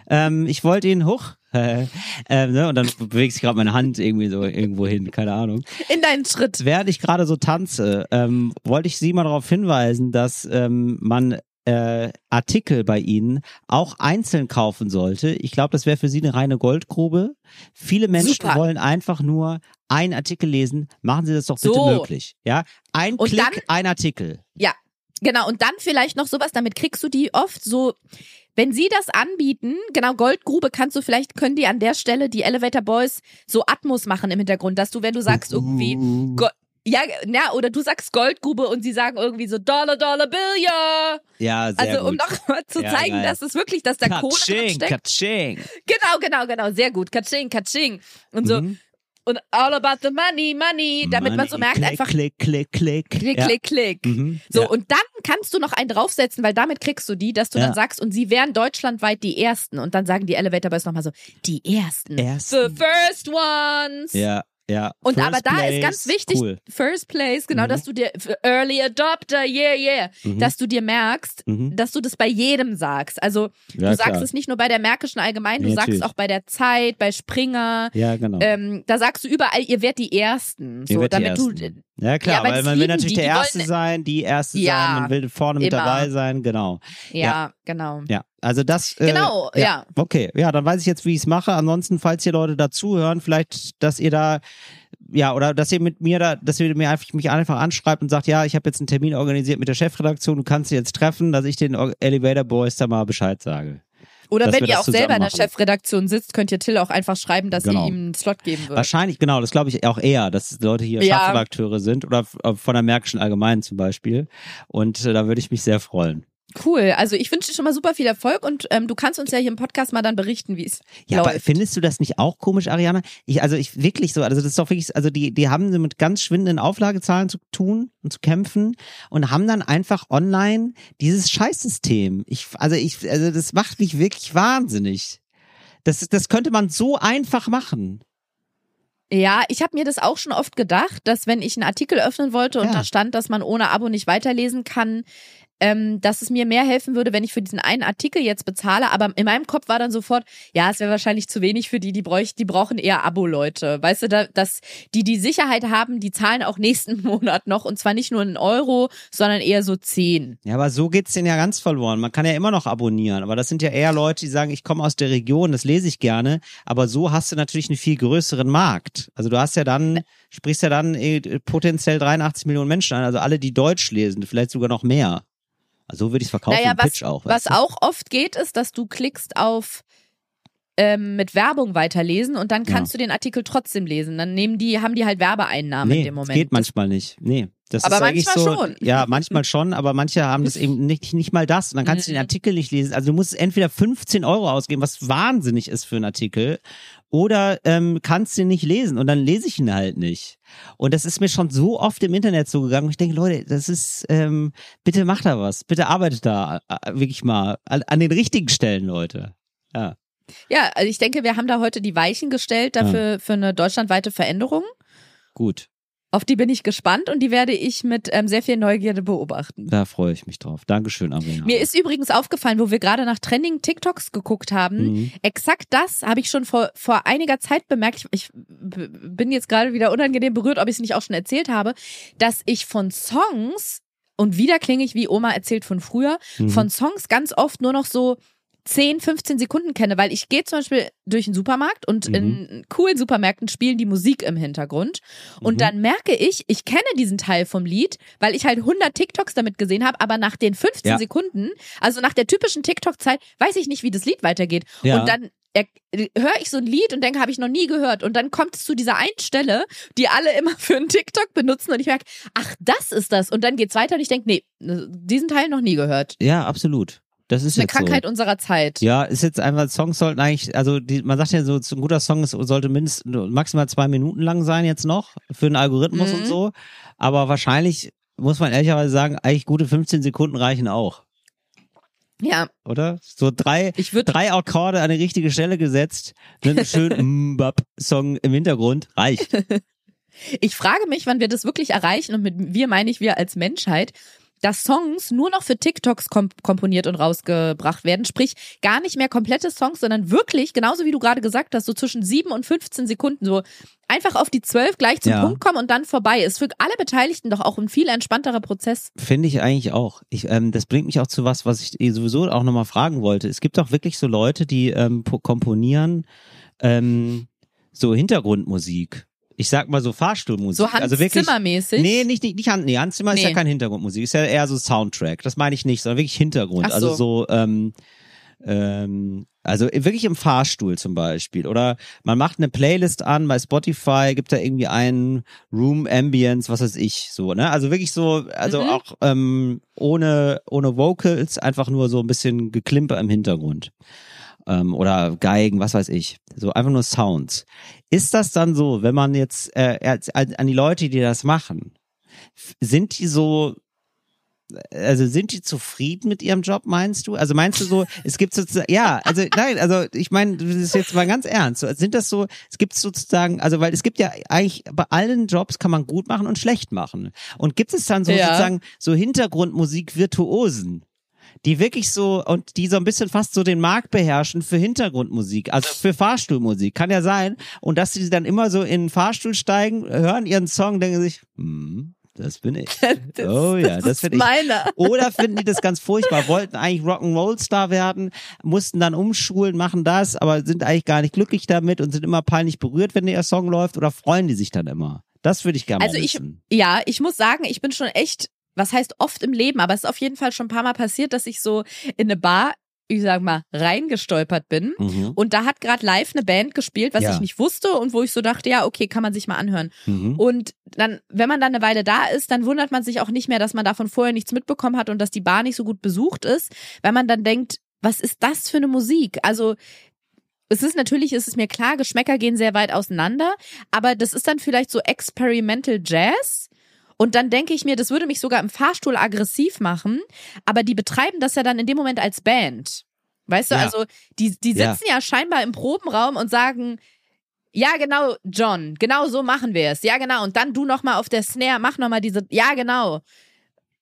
Ähm, ich wollte Ihnen hoch. ähm, ne? Und dann bewegt sich gerade meine Hand irgendwie so irgendwo hin, keine Ahnung. In deinen Schritt. Während ich gerade so tanze, ähm, wollte ich Sie mal darauf hinweisen, dass ähm, man äh, Artikel bei Ihnen auch einzeln kaufen sollte. Ich glaube, das wäre für Sie eine reine Goldgrube. Viele Menschen Super. wollen einfach nur einen Artikel lesen. Machen Sie das doch bitte So. möglich. Ja, ein Und Klick, dann- ein Artikel. Ja, genau. Und dann vielleicht noch sowas, damit kriegst du die oft so, wenn sie das anbieten, genau, Goldgrube kannst du vielleicht, können die an der Stelle, die Elevator Boys, so Atmos machen im Hintergrund, dass du, wenn du sagst irgendwie, Go ja, ja, oder du sagst Goldgrube und sie sagen irgendwie so Dollar, Dollar, Billion. Ja, sehr Also, um gut. noch mal zu Ja, zeigen, geil. dass es wirklich, dass da Kohle drin Katsching. Genau, genau, genau, sehr gut. Katsching, Katsching. Und so, Mhm. und all about the money, money, damit man so Money, merkt, klick, einfach Klick, klick, klick. klick, ja. klick, klick. Mhm. So, ja. und dann kannst du noch einen draufsetzen, weil damit kriegst du die, dass du dann sagst, und sie wären deutschlandweit die Ersten. Und dann sagen die Elevator Boys nochmal so, die Ersten. Ersten. The first ones. Ja, ja. Und First aber da place, ist ganz wichtig, Cool. First Place, genau, Mhm. dass du dir, Early Adopter, yeah, yeah, Mhm. dass du dir merkst, Mhm. dass du das bei jedem sagst. Also Ja, du sagst klar. es nicht nur bei der Märkischen Allgemein, du Nee, sagst natürlich. auch bei der Zeit, bei Springer. Ja, genau. Ähm, da sagst du überall, ihr werdet die Ersten. Ihr So, werdet die damit du, Ersten. Ja, klar, Ja, weil man will natürlich die, der die Erste wollen- sein, die Erste Ja, sein, man will vorne mit immer. dabei sein, genau. ja, genau. Ja, also das. Äh, Genau, ja. Okay, ja, dann weiß ich jetzt, wie ich es mache. Ansonsten, falls hier Leute dazuhören, vielleicht, dass ihr da, ja, oder dass ihr mit mir da, dass ihr mir einfach, mich einfach anschreibt und sagt, ja, ich habe jetzt einen Termin organisiert mit der Chefredaktion, du kannst sie jetzt treffen, dass ich den Or- Elevator Boys da mal Bescheid sage. Oder wenn ihr auch selber in der. Chefredaktion sitzt, könnt ihr Till auch einfach schreiben, dass Genau. ihr ihm einen Slot geben würdet. Wahrscheinlich, genau, das glaube ich auch eher, dass Leute hier Ja. Chefredakteure sind oder äh, von der Märkischen Allgemeinen zum Beispiel. Und äh, da würde ich mich sehr freuen. Cool. Also ich wünsche dir schon mal super viel Erfolg und ähm, du kannst uns ja hier im Podcast mal dann berichten, wie es Ja, aber läuft. findest du das nicht auch komisch, Ariana? Ich, also ich wirklich so, also das ist doch wirklich, also die, die haben mit ganz schwindenden Auflagezahlen zu tun und zu kämpfen und haben dann einfach online dieses Scheißsystem. Ich, also ich, also das macht mich wirklich wahnsinnig. Das, das könnte man so einfach machen. Ja, ich habe mir das auch schon oft gedacht, dass wenn ich einen Artikel öffnen wollte und Ja. da stand, dass man ohne Abo nicht weiterlesen kann, ähm, dass es mir mehr helfen würde, wenn ich für diesen einen Artikel jetzt bezahle. Aber in meinem Kopf war dann sofort, ja, es wäre wahrscheinlich zu wenig für die, die bräuchten, die brauchen eher Abo-Leute. Weißt du, da, dass die die Sicherheit haben, die zahlen auch nächsten Monat noch und zwar nicht nur einen Euro, sondern eher so zehn. Ja, aber so geht's denen ja ganz verloren. Man kann ja immer noch abonnieren, aber das sind ja eher Leute, die sagen, ich komme aus der Region, das lese ich gerne, aber so hast du natürlich einen viel größeren Markt. Also du hast ja dann, sprichst ja dann äh, potenziell 83 Millionen Menschen an, also alle, die Deutsch lesen, vielleicht sogar noch mehr. Also so würde ich es verkaufen, naja, was, Pitch auch. was du? auch oft geht, ist, dass du klickst auf ähm, mit Werbung weiterlesen und dann kannst du den Artikel trotzdem lesen. Dann nehmen die, haben die halt Werbeeinnahmen nee, in dem das Moment. geht manchmal nicht. Nee. Das Aber manchmal so, schon. Ja, manchmal schon, aber manche haben das eben nicht, nicht mal das. Und dann kannst du Mhm. den Artikel nicht lesen. Also du musst entweder 15 Euro ausgeben, was wahnsinnig ist für einen Artikel, oder ähm, kannst den nicht lesen und dann lese ich ihn halt nicht. Und das ist mir schon so oft im Internet so gegangen. Und ich denke, Leute, das ist, ähm, bitte macht da was. Bitte arbeitet da äh, wirklich mal an, an den richtigen Stellen, Leute. Ja. Ja, also ich denke, wir haben da heute die Weichen gestellt dafür für eine deutschlandweite Veränderung. Gut. Auf die bin ich gespannt und die werde ich mit ähm, sehr viel Neugierde beobachten. Da freue ich mich drauf. Dankeschön, Adriana. Mir ist übrigens aufgefallen, wo wir gerade nach Trending TikToks geguckt haben, Mhm. exakt das habe ich schon vor, vor einiger Zeit bemerkt. Ich, ich bin jetzt gerade wieder unangenehm berührt, ob ich es nicht auch schon erzählt habe, dass ich von Songs, und wieder klinge ich wie Oma erzählt von früher, Mhm. von Songs ganz oft nur noch so 10, 15 Sekunden kenne, weil ich gehe zum Beispiel durch den Supermarkt und Mhm. in coolen Supermärkten spielen die Musik im Hintergrund und Mhm. dann merke ich, ich kenne diesen Teil vom Lied, weil ich halt 100 TikToks damit gesehen habe, aber nach den 15 Ja. Sekunden, also nach der typischen TikTok-Zeit, weiß ich nicht, wie das Lied weitergeht. Ja. Und dann höre ich so ein Lied und denke, habe ich noch nie gehört. Und dann kommt es zu dieser einen Stelle, die alle immer für einen TikTok benutzen und ich merke, ach, das ist das. Und dann geht's weiter und ich denke, nee, diesen Teil noch nie gehört. Ja, absolut. Das ist Eine jetzt Krankheit so. unserer Zeit. Ja, ist jetzt einfach, Songs sollten eigentlich, also die, man sagt ja so, ein guter Song ist, sollte mindestens maximal zwei Minuten lang sein jetzt noch für einen Algorithmus Mhm. und so. Aber wahrscheinlich muss man ehrlicherweise sagen, eigentlich gute 15 Sekunden reichen auch, Ja, oder? So drei, ich würde drei Akkorde an die richtige Stelle gesetzt, einen schönen Mbap-Song im Hintergrund, reicht. Ich frage mich, wann wir das wirklich erreichen, und mit wir meine ich wir als Menschheit, dass Songs nur noch für TikToks komp komponiert und rausgebracht werden. Sprich, gar nicht mehr komplette Songs, sondern wirklich, genauso wie du gerade gesagt hast, so zwischen 7 und 15 Sekunden, so einfach auf die 12 gleich zum Ja. Punkt kommen und dann vorbei. Ist für alle Beteiligten doch auch ein viel entspannterer Prozess. Finde ich eigentlich auch. Ich, ähm, das bringt mich auch zu was, was ich eh sowieso auch nochmal fragen wollte. Es gibt auch wirklich so Leute, die ähm, po- komponieren ähm, so Hintergrundmusik. Ich sag mal so Fahrstuhlmusik. So Hans also wirklich, Zimmer-mäßig. Nee, nicht, nicht, nicht Hans, nee, Hans Zimmer ist ja Nee. kein Hintergrundmusik, ist ja eher so Soundtrack. Das meine ich nicht, sondern wirklich Hintergrund. Ach so. Also so, ähm, ähm, also wirklich im Fahrstuhl zum Beispiel. Oder man macht eine Playlist an bei Spotify, gibt da irgendwie einen Room Ambience, was weiß ich, so, ne? Also wirklich so, also Mhm. auch ähm, ohne, ohne Vocals, einfach nur so ein bisschen Geklimper im Hintergrund. Ähm, oder Geigen, was weiß ich. So einfach nur Sounds. Ist das dann so, wenn man jetzt äh, an die Leute, die das machen, sind die so, also sind die zufrieden mit ihrem Job, meinst du? Also meinst du so, es gibt sozusagen, ja, also nein, also ich meine, das ist jetzt mal ganz ernst. So, Sind das so, es gibt sozusagen, also weil es gibt ja eigentlich bei allen Jobs kann man gut machen und schlecht machen. Und gibt es dann so Ja. sozusagen so Hintergrundmusik-Virtuosen? Die wirklich so und die so ein bisschen fast so den Markt beherrschen für Hintergrundmusik, also für Fahrstuhlmusik. Kann ja sein. Und dass sie dann immer so in den Fahrstuhl steigen, hören ihren Song, denken sich, hm, das bin ich. Das, Oh ja, das ist finde ich. meiner. Oder finden die das ganz furchtbar, wollten eigentlich Rock'n'Roll-Star werden, mussten dann umschulen, machen das, aber sind eigentlich gar nicht glücklich damit und sind immer peinlich berührt, wenn der Song läuft oder freuen die sich dann immer? Das würde ich gerne Also ich, wissen. ja, ich muss sagen, ich bin schon echt, was heißt oft im Leben, aber es ist auf jeden Fall schon ein paar Mal passiert, dass ich so in eine Bar, ich sag mal, reingestolpert bin. Mhm. Und da hat gerade live eine Band gespielt, was Ja. ich nicht wusste und wo ich so dachte, ja, okay, kann man sich mal anhören. Mhm. Und dann, wenn man dann eine Weile da ist, dann wundert man sich auch nicht mehr, dass man davon vorher nichts mitbekommen hat und dass die Bar nicht so gut besucht ist, weil man dann denkt, was ist das für eine Musik? Also es ist natürlich, ist es mir klar, Geschmäcker gehen sehr weit auseinander, aber das ist dann vielleicht so Experimental Jazz. Und dann denke ich mir, das würde mich sogar im Fahrstuhl aggressiv machen, aber die betreiben das ja dann in dem Moment als Band. Weißt du, Ja. also die, die Ja. sitzen ja. scheinbar im Probenraum und sagen, Ja, genau, John. Genau so machen wir es. Ja, genau. Und dann du nochmal auf der Snare, mach nochmal diese. Ja, genau.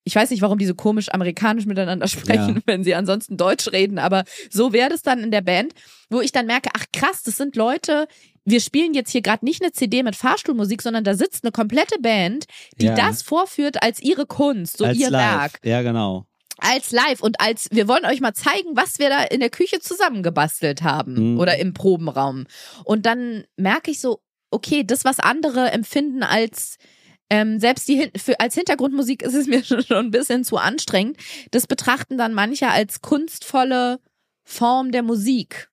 Ich weiß nicht, warum die so komisch amerikanisch miteinander sprechen, Ja. wenn sie ansonsten Deutsch reden, aber so wäre das dann in der Band, wo ich dann merke, ach krass, das sind Leute, wir spielen jetzt hier gerade nicht eine CD mit Fahrstuhlmusik, sondern da sitzt eine komplette Band, die Ja. das vorführt als ihre Kunst, so als ihr live. Werk Ja, genau. als live und als wir wollen euch mal zeigen, was wir da in der Küche zusammengebastelt haben Mhm. oder im Probenraum. Und dann merke ich so, okay, das, was andere empfinden als ähm, selbst die für, als Hintergrundmusik ist es mir schon, schon ein bisschen zu anstrengend. Das betrachten dann manche als kunstvolle Form der Musik.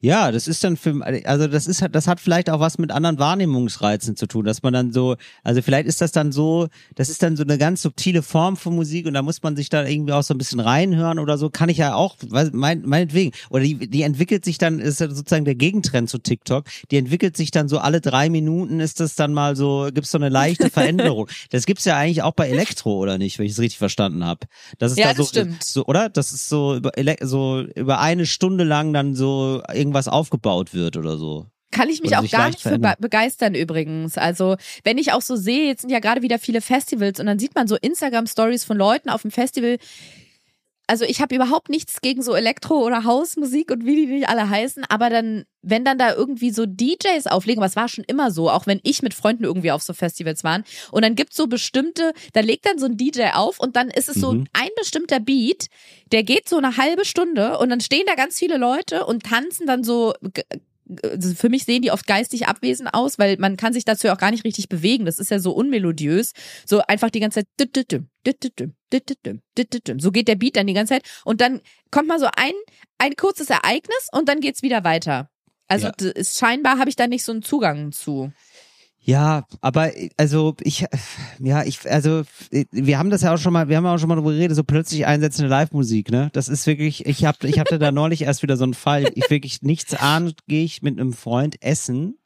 Ja, das ist dann für, also das ist, das hat vielleicht auch was mit anderen Wahrnehmungsreizen zu tun, dass man dann so, also vielleicht ist das dann so, das ist dann so eine ganz subtile Form von Musik und da muss man sich da irgendwie auch so ein bisschen reinhören oder so, kann ich ja auch, mein, meinetwegen. Oder die, die entwickelt sich dann, ist ja sozusagen der Gegentrend zu TikTok, die entwickelt sich dann so alle drei Minuten ist das dann mal so, gibt's so eine leichte Veränderung. das gibt's ja eigentlich auch bei Elektro, oder nicht, wenn ich es richtig verstanden habe. Das ist Ja, da so, das stimmt. so, oder? Das ist so über, so über eine Stunde lang dann so irgendwas aufgebaut wird oder so. Kann ich mich Oder auch gar nicht für begeistern übrigens. Also, wenn ich auch so sehe, jetzt sind ja gerade wieder viele Festivals und dann sieht man so Instagram-Stories von Leuten auf dem Festival. Also, ich habe überhaupt nichts gegen so Elektro- oder Hausmusik und wie die nicht alle heißen, aber dann, wenn dann da irgendwie so DJs auflegen, was war schon immer so, auch wenn ich mit Freunden irgendwie auf so Festivals waren, und dann gibt's so bestimmte, da legt dann so ein DJ auf und dann ist es so Mhm. ein bestimmter Beat, der geht so eine halbe Stunde und dann stehen da ganz viele Leute und tanzen dann so also für mich sehen die oft geistig abwesend aus, weil man kann sich dazu auch gar nicht richtig bewegen. Das ist ja so unmelodiös. So einfach die ganze Zeit. So geht der Beat dann die ganze Zeit. Und dann kommt mal so ein, ein kurzes Ereignis und dann geht's wieder weiter. Also Ja. ist, scheinbar habe ich da nicht so einen Zugang zu. Ja, aber also ich, ja, ich, also wir haben das ja auch schon mal, wir haben auch schon mal darüber geredet, so plötzlich einsetzende Live-Musik, ne? Das ist wirklich, ich hab, ich hatte da neulich erst wieder so einen Fall. Ich wirklich nichts ahnend gehe ich mit einem Freund essen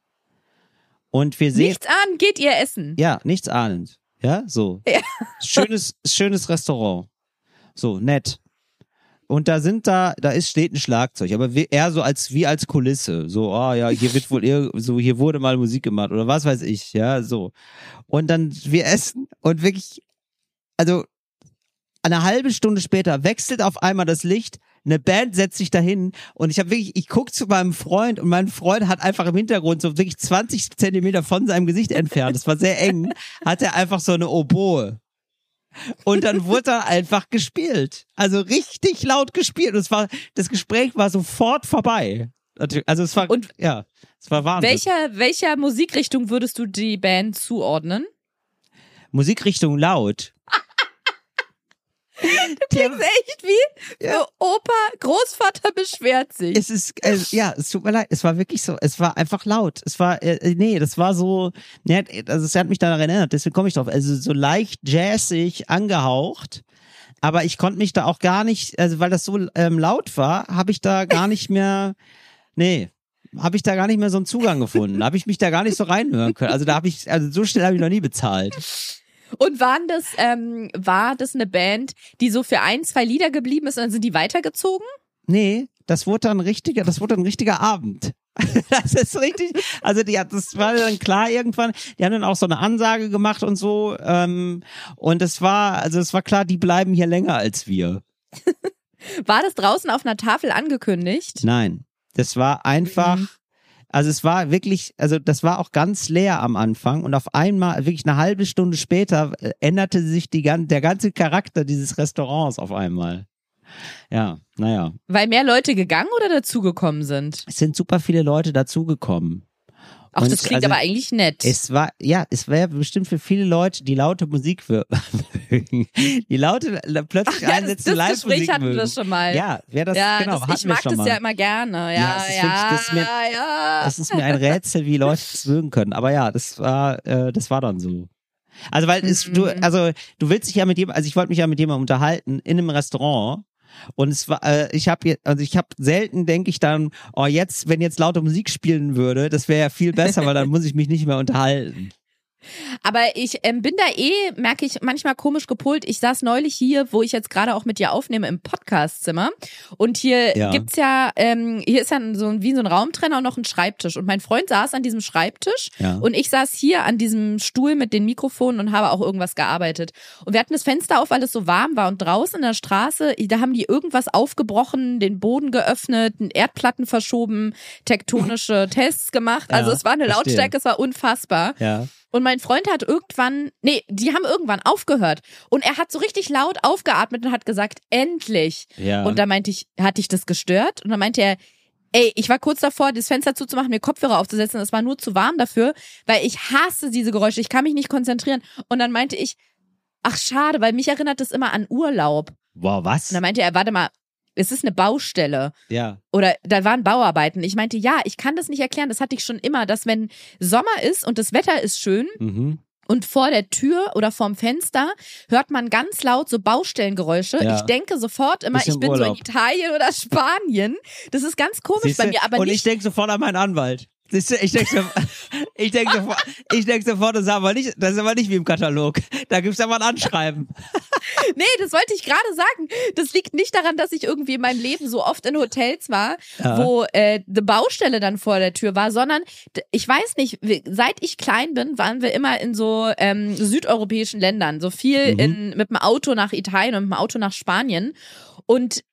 und wir sehen, Nichts an, geht ihr essen. ja, nichts ahnend, ja, so Ja. schönes, schönes Restaurant, so nett. Und da sind da, da ist steht ein Schlagzeug, aber wie, eher so als wie als Kulisse, so, ah ja, hier wird wohl eher, so hier wurde mal Musik gemacht oder was weiß ich, ja, so. Und dann wir essen und wirklich, also eine halbe Stunde später wechselt auf einmal das Licht, eine Band setzt sich dahin und ich habe wirklich, ich guck zu meinem Freund und mein Freund hat einfach im Hintergrund so wirklich 20 Zentimeter von seinem Gesicht entfernt, das war sehr eng, hat er einfach so eine Oboe. Und dann wurde da einfach gespielt. Also richtig laut gespielt. Und es war, das Gespräch war sofort vorbei. Also es war, Und ja, es war Wahnsinn. Welcher, welcher Musikrichtung würdest du die Band zuordnen? Musikrichtung laut. Klingt echt wie für Opa, Großvater beschwert sich. Es ist, äh, ja, es tut mir leid, es war wirklich so, es war einfach laut. Es war, äh, nee, das war so, ne, also es hat mich daran erinnert, deswegen komme ich drauf. Also so leicht jazzig angehaucht, aber ich konnte mich da auch gar nicht, also weil das so ähm, laut war, habe ich da gar nicht mehr, nee, habe ich da gar nicht mehr so einen Zugang gefunden. habe ich mich da gar nicht so reinhören können. Also da habe ich, also so schnell habe ich noch nie bezahlt. Und waren das, ähm, war das eine Band, die so für ein, zwei Lieder geblieben ist und dann sind die weitergezogen? Nee, das wurde dann richtiger, das wurde ein richtiger Abend. Das ist richtig. Also die hat, das war dann klar irgendwann. Die haben dann auch so eine Ansage gemacht und so. Ähm, und es war, also es war klar, die bleiben hier länger als wir. War das draußen auf einer Tafel angekündigt? Nein, das war einfach. Also es war wirklich, also das war auch ganz leer am Anfang und auf einmal, wirklich eine halbe Stunde später, äh, änderte sich die, der ganze Charakter dieses Restaurants auf einmal. Ja, naja. Weil mehr Leute gegangen oder dazugekommen sind? Es sind super viele Leute dazugekommen. Ach, Und das klingt also, aber eigentlich nett. Es war, ja, es wäre bestimmt für viele Leute, die laute Musik für, mögen, die laute, la- plötzlich ja, das, einsetzende das Gespräch hatten mögen. wir schon mal. Ja, wer das, ja, genau, das, hatten ich wir mag schon das mal. ja immer gerne. Ja, Ja, es ist wirklich- ja, das ist mir- ja. Es ist mir ein Rätsel, wie Leute das mögen können. Aber ja, das war, äh, das war dann so. Also weil es, du, Mhm. also du willst dich ja mit jemandem, also ich wollte mich ja mit jemandem unterhalten in einem Restaurant. Und es war, äh, ich habe also ich habe selten denke ich dann, oh jetzt, wenn jetzt laute Musik spielen würde, das wäre ja viel besser, weil dann muss ich mich nicht mehr unterhalten. Aber ich ähm, bin da eh, merke ich, manchmal komisch gepolt. Ich saß neulich hier, wo ich jetzt gerade auch mit dir aufnehme, im Podcastzimmer. Und hier Ja. gibt's ja, ähm, hier ist ja so ein, wie so ein Raumtrenner und noch ein Schreibtisch. Und mein Freund saß an diesem Schreibtisch Ja. und ich saß hier an diesem Stuhl mit den Mikrofonen und habe auch irgendwas gearbeitet. Und wir hatten das Fenster auf, weil es so warm war. Und draußen in der Straße, da haben die irgendwas aufgebrochen, den Boden geöffnet, Erdplatten verschoben, tektonische Tests gemacht. Also Ja, es war eine verstehe. Lautstärke, es war unfassbar. Ja. Und mein Freund hat irgendwann, nee, die haben irgendwann aufgehört. Und er hat so richtig laut aufgeatmet und hat gesagt, endlich. Ja. Und da meinte ich, hat dich das gestört? Und dann meinte er, ey, ich war kurz davor, das Fenster zuzumachen, mir Kopfhörer aufzusetzen. Es war nur zu warm dafür, weil ich hasse diese Geräusche. Ich kann mich nicht konzentrieren. Und dann meinte ich, ach schade, weil mich erinnert das immer an Urlaub. wow, was? Und dann meinte er, warte mal, es ist eine Baustelle Ja. oder da waren Bauarbeiten. Ich meinte, ja, ich kann das nicht erklären. Das hatte ich schon immer, dass wenn Sommer ist und das Wetter ist schön Mhm. und vor der Tür oder vorm Fenster hört man ganz laut so Baustellengeräusche. Ja. Ich denke sofort immer, ich bin so Urlaub. in Italien oder Spanien. Das ist ganz komisch Siehste? bei mir, aber Und ich nicht. denke sofort an meinen Anwalt. Ich denke so, ich denk sofort, ich denk sofort, das ist aber nicht, das ist aber nicht wie im Katalog. Da gibt's aber ein Anschreiben. Nee, das wollte ich gerade sagen. Das liegt nicht daran, dass ich irgendwie in meinem Leben so oft in Hotels war, Ja. wo äh, die Baustelle dann vor der Tür war, sondern ich weiß nicht, seit ich klein bin, waren wir immer in so ähm, südeuropäischen Ländern, so viel Mhm. in, mit dem Auto nach Italien und mit dem Auto nach Spanien. Und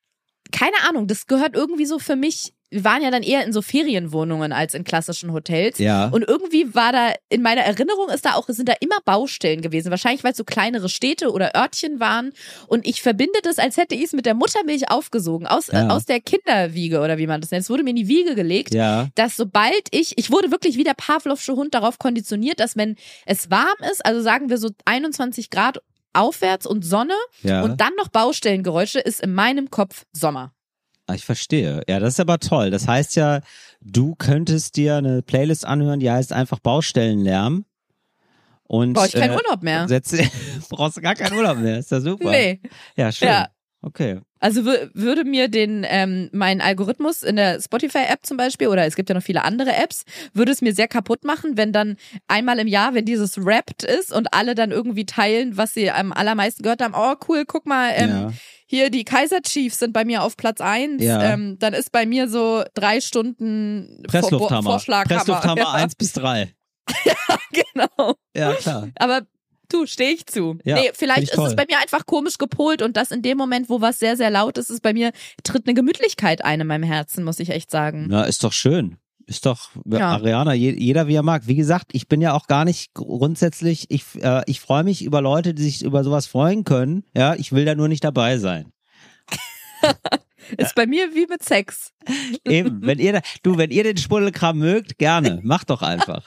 keine Ahnung, das gehört irgendwie so für mich. Wir waren ja dann eher in so Ferienwohnungen als in klassischen Hotels. Ja. Und irgendwie war da, in meiner Erinnerung ist da auch, sind da immer Baustellen gewesen. Wahrscheinlich, weil es so kleinere Städte oder Örtchen waren. Und ich verbinde das, als hätte ich es mit der Muttermilch aufgesogen, aus, Ja. äh, aus der Kinderwiege oder wie man das nennt. Es wurde mir in die Wiege gelegt, Ja. dass sobald ich, ich wurde wirklich wie der Pavlovsche Hund darauf konditioniert, dass wenn es warm ist, also sagen wir so 21 Grad aufwärts und Sonne Ja. und dann noch Baustellengeräusche, ist in meinem Kopf Sommer. Ah, ich verstehe. Ja, das ist aber toll. Das heißt ja, du könntest dir eine Playlist anhören, die heißt einfach Baustellenlärm. Und Brauche ich keinen äh, Urlaub mehr. Setz, brauchst du gar keinen Urlaub mehr. Ist ja super. Nee. Ja, schön. Ja. Okay. Also wür- würde mir den ähm, mein Algorithmus in der Spotify-App zum Beispiel oder es gibt ja noch viele andere Apps, würde es mir sehr kaputt machen, wenn dann einmal im Jahr, wenn dieses Wrapped ist und alle dann irgendwie teilen, was sie am allermeisten gehört haben. Oh cool, guck mal, ähm, ja. hier die Kaiser Chiefs sind bei mir auf Platz eins. Ja. Ähm, dann ist bei mir so drei Stunden Presslufthammer. Vorschlaghammer. Presslufthammer ja, 1 bis 3. genau. Ja, klar. Aber du, stehe ich zu. Ja, nee, vielleicht ich ist toll. es bei mir einfach komisch gepolt und das in dem Moment, wo was sehr, sehr laut ist, ist bei mir, tritt eine Gemütlichkeit ein in meinem Herzen, muss ich echt sagen. Na, ist doch schön. Ist doch, Ja. Ariana, je, jeder wie er mag. Wie gesagt, ich bin ja auch gar nicht grundsätzlich, ich, äh, ich freue mich über Leute, die sich über sowas freuen können. Ja, ich will da nur nicht dabei sein. Ist bei mir wie mit Sex. Eben, wenn ihr, da, du, wenn ihr den Spuddelkram mögt, gerne, macht doch einfach.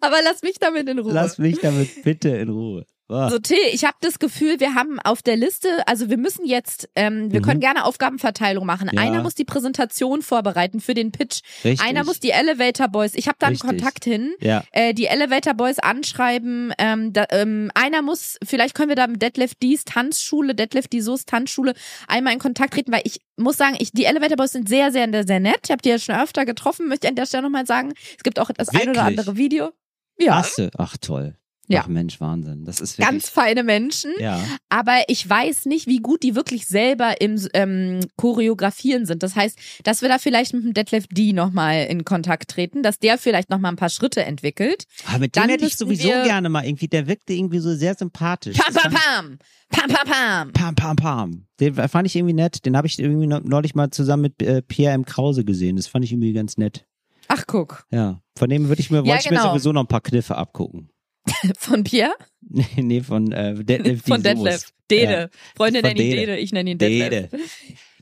Aber lass mich damit in Ruhe. Lass mich damit bitte in Ruhe. Ah. So, Till, ich habe das Gefühl, wir haben auf der Liste, also wir müssen jetzt, ähm, wir Mhm. können gerne Aufgabenverteilung machen. Ja. Einer muss die Präsentation vorbereiten für den Pitch. Richtig. Einer muss die Elevator Boys, ich habe da einen Richtig. Kontakt hin. Ja, äh, die Elevator Boys anschreiben. Ähm, da, ähm, einer muss, vielleicht können wir da mit Detlef Dies Tanzschule, Detlef Disos Tanzschule einmal in Kontakt treten, weil ich muss sagen, ich, die Elevator Boys sind sehr, sehr, sehr nett. Ich habe die ja schon öfter getroffen, möchte ich an der Stelle nochmal sagen. Es gibt auch das ein oder Wirklich? andere Video. Ja, du? Ach toll. Ja. Ach Mensch, Wahnsinn. Das ist ganz feine Menschen. Ja. Aber ich weiß nicht, wie gut die wirklich selber im ähm, Choreografieren sind. Das heißt, dass wir da vielleicht mit dem Detlef D nochmal in Kontakt treten, dass der vielleicht nochmal ein paar Schritte entwickelt. Aber mit dem Dann hätte ich sowieso gerne mal irgendwie, der wirkte irgendwie so sehr sympathisch. Pam, pam, pam. Pam, pam, pam. Pam, pam, pam. Den fand ich irgendwie nett. Den habe ich irgendwie neulich mal zusammen mit äh, Pierre M. Krause gesehen. Das fand ich irgendwie ganz nett. Ach, guck. Ja. Von dem würde ich mir, Ja, wollte ich mir genau. sowieso noch ein paar Kniffe abgucken. Von Pierre? Nee, nee, von äh, Detlef Von Detlef. Dede. Freunde Von nennen ihn Dede. Dede, ich nenne ihn Detlef. Dede.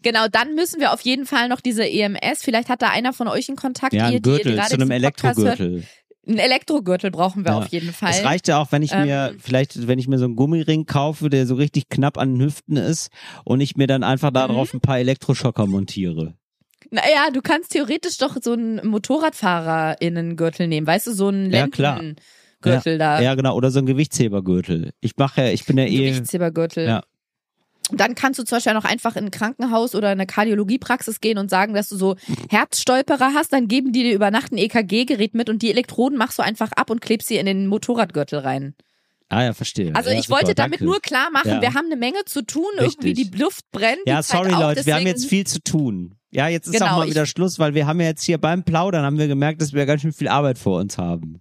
Genau, dann müssen wir auf jeden Fall noch diese EMS. Vielleicht hat da einer von euch einen Kontakt. Ja, ihr, ein die ihr Gürtel gerade zu einem. Elektrogürtel. Ein Elektrogürtel brauchen wir Ja. auf jeden Fall. Es reicht ja auch, wenn ich mir, Ähm. vielleicht, wenn ich mir so einen Gummiring kaufe, der so richtig knapp an den Hüften ist und ich mir dann einfach Mhm. darauf ein paar Elektroschocker montiere. Naja, du kannst theoretisch doch so einen MotorradfahrerInnen-Gürtel nehmen. Weißt du, so einen Ja, klar. Lendengürtel da. Ja, genau. Oder so ein Gewichtshebergürtel. Ich mache ja, ich bin ja eh, Gewichtshebergürtel. Ja. dann kannst du zum Beispiel noch einfach in ein Krankenhaus oder eine Kardiologiepraxis gehen und sagen, dass du so Herzstolperer hast. Dann geben die dir über Nacht ein EKG-Gerät mit und die Elektroden machst du einfach ab und klebst sie in den Motorradgürtel rein. Ah ja, verstehe. Also ja, ich super, wollte damit danke. nur klar machen, Ja. wir haben eine Menge zu tun. Irgendwie Richtig. die Luft brennt. Ja, sorry auch, Leute, wir haben jetzt viel zu tun. Ja, jetzt ist Genau, auch mal wieder Schluss, weil wir haben ja jetzt hier beim Plaudern haben wir gemerkt, dass wir ganz schön viel Arbeit vor uns haben.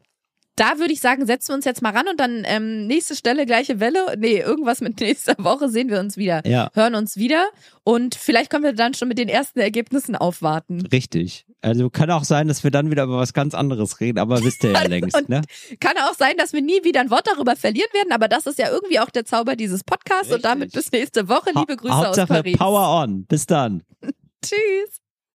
Da würde ich sagen, setzen wir uns jetzt mal ran und dann ähm, nächste Stelle, gleiche Welle. Nee, irgendwas mit nächster Woche sehen wir uns wieder. Ja. Hören uns wieder und vielleicht können wir dann schon mit den ersten Ergebnissen aufwarten. Richtig. Also kann auch sein, dass wir dann wieder über was ganz anderes reden, aber wisst ihr ja längst, ne? Kann auch sein, dass wir nie wieder ein Wort darüber verlieren werden, aber das ist ja irgendwie auch der Zauber dieses Podcasts und damit bis nächste Woche. Liebe Grüße Hauptsache aus Paris. Power on. Bis dann. Tschüss.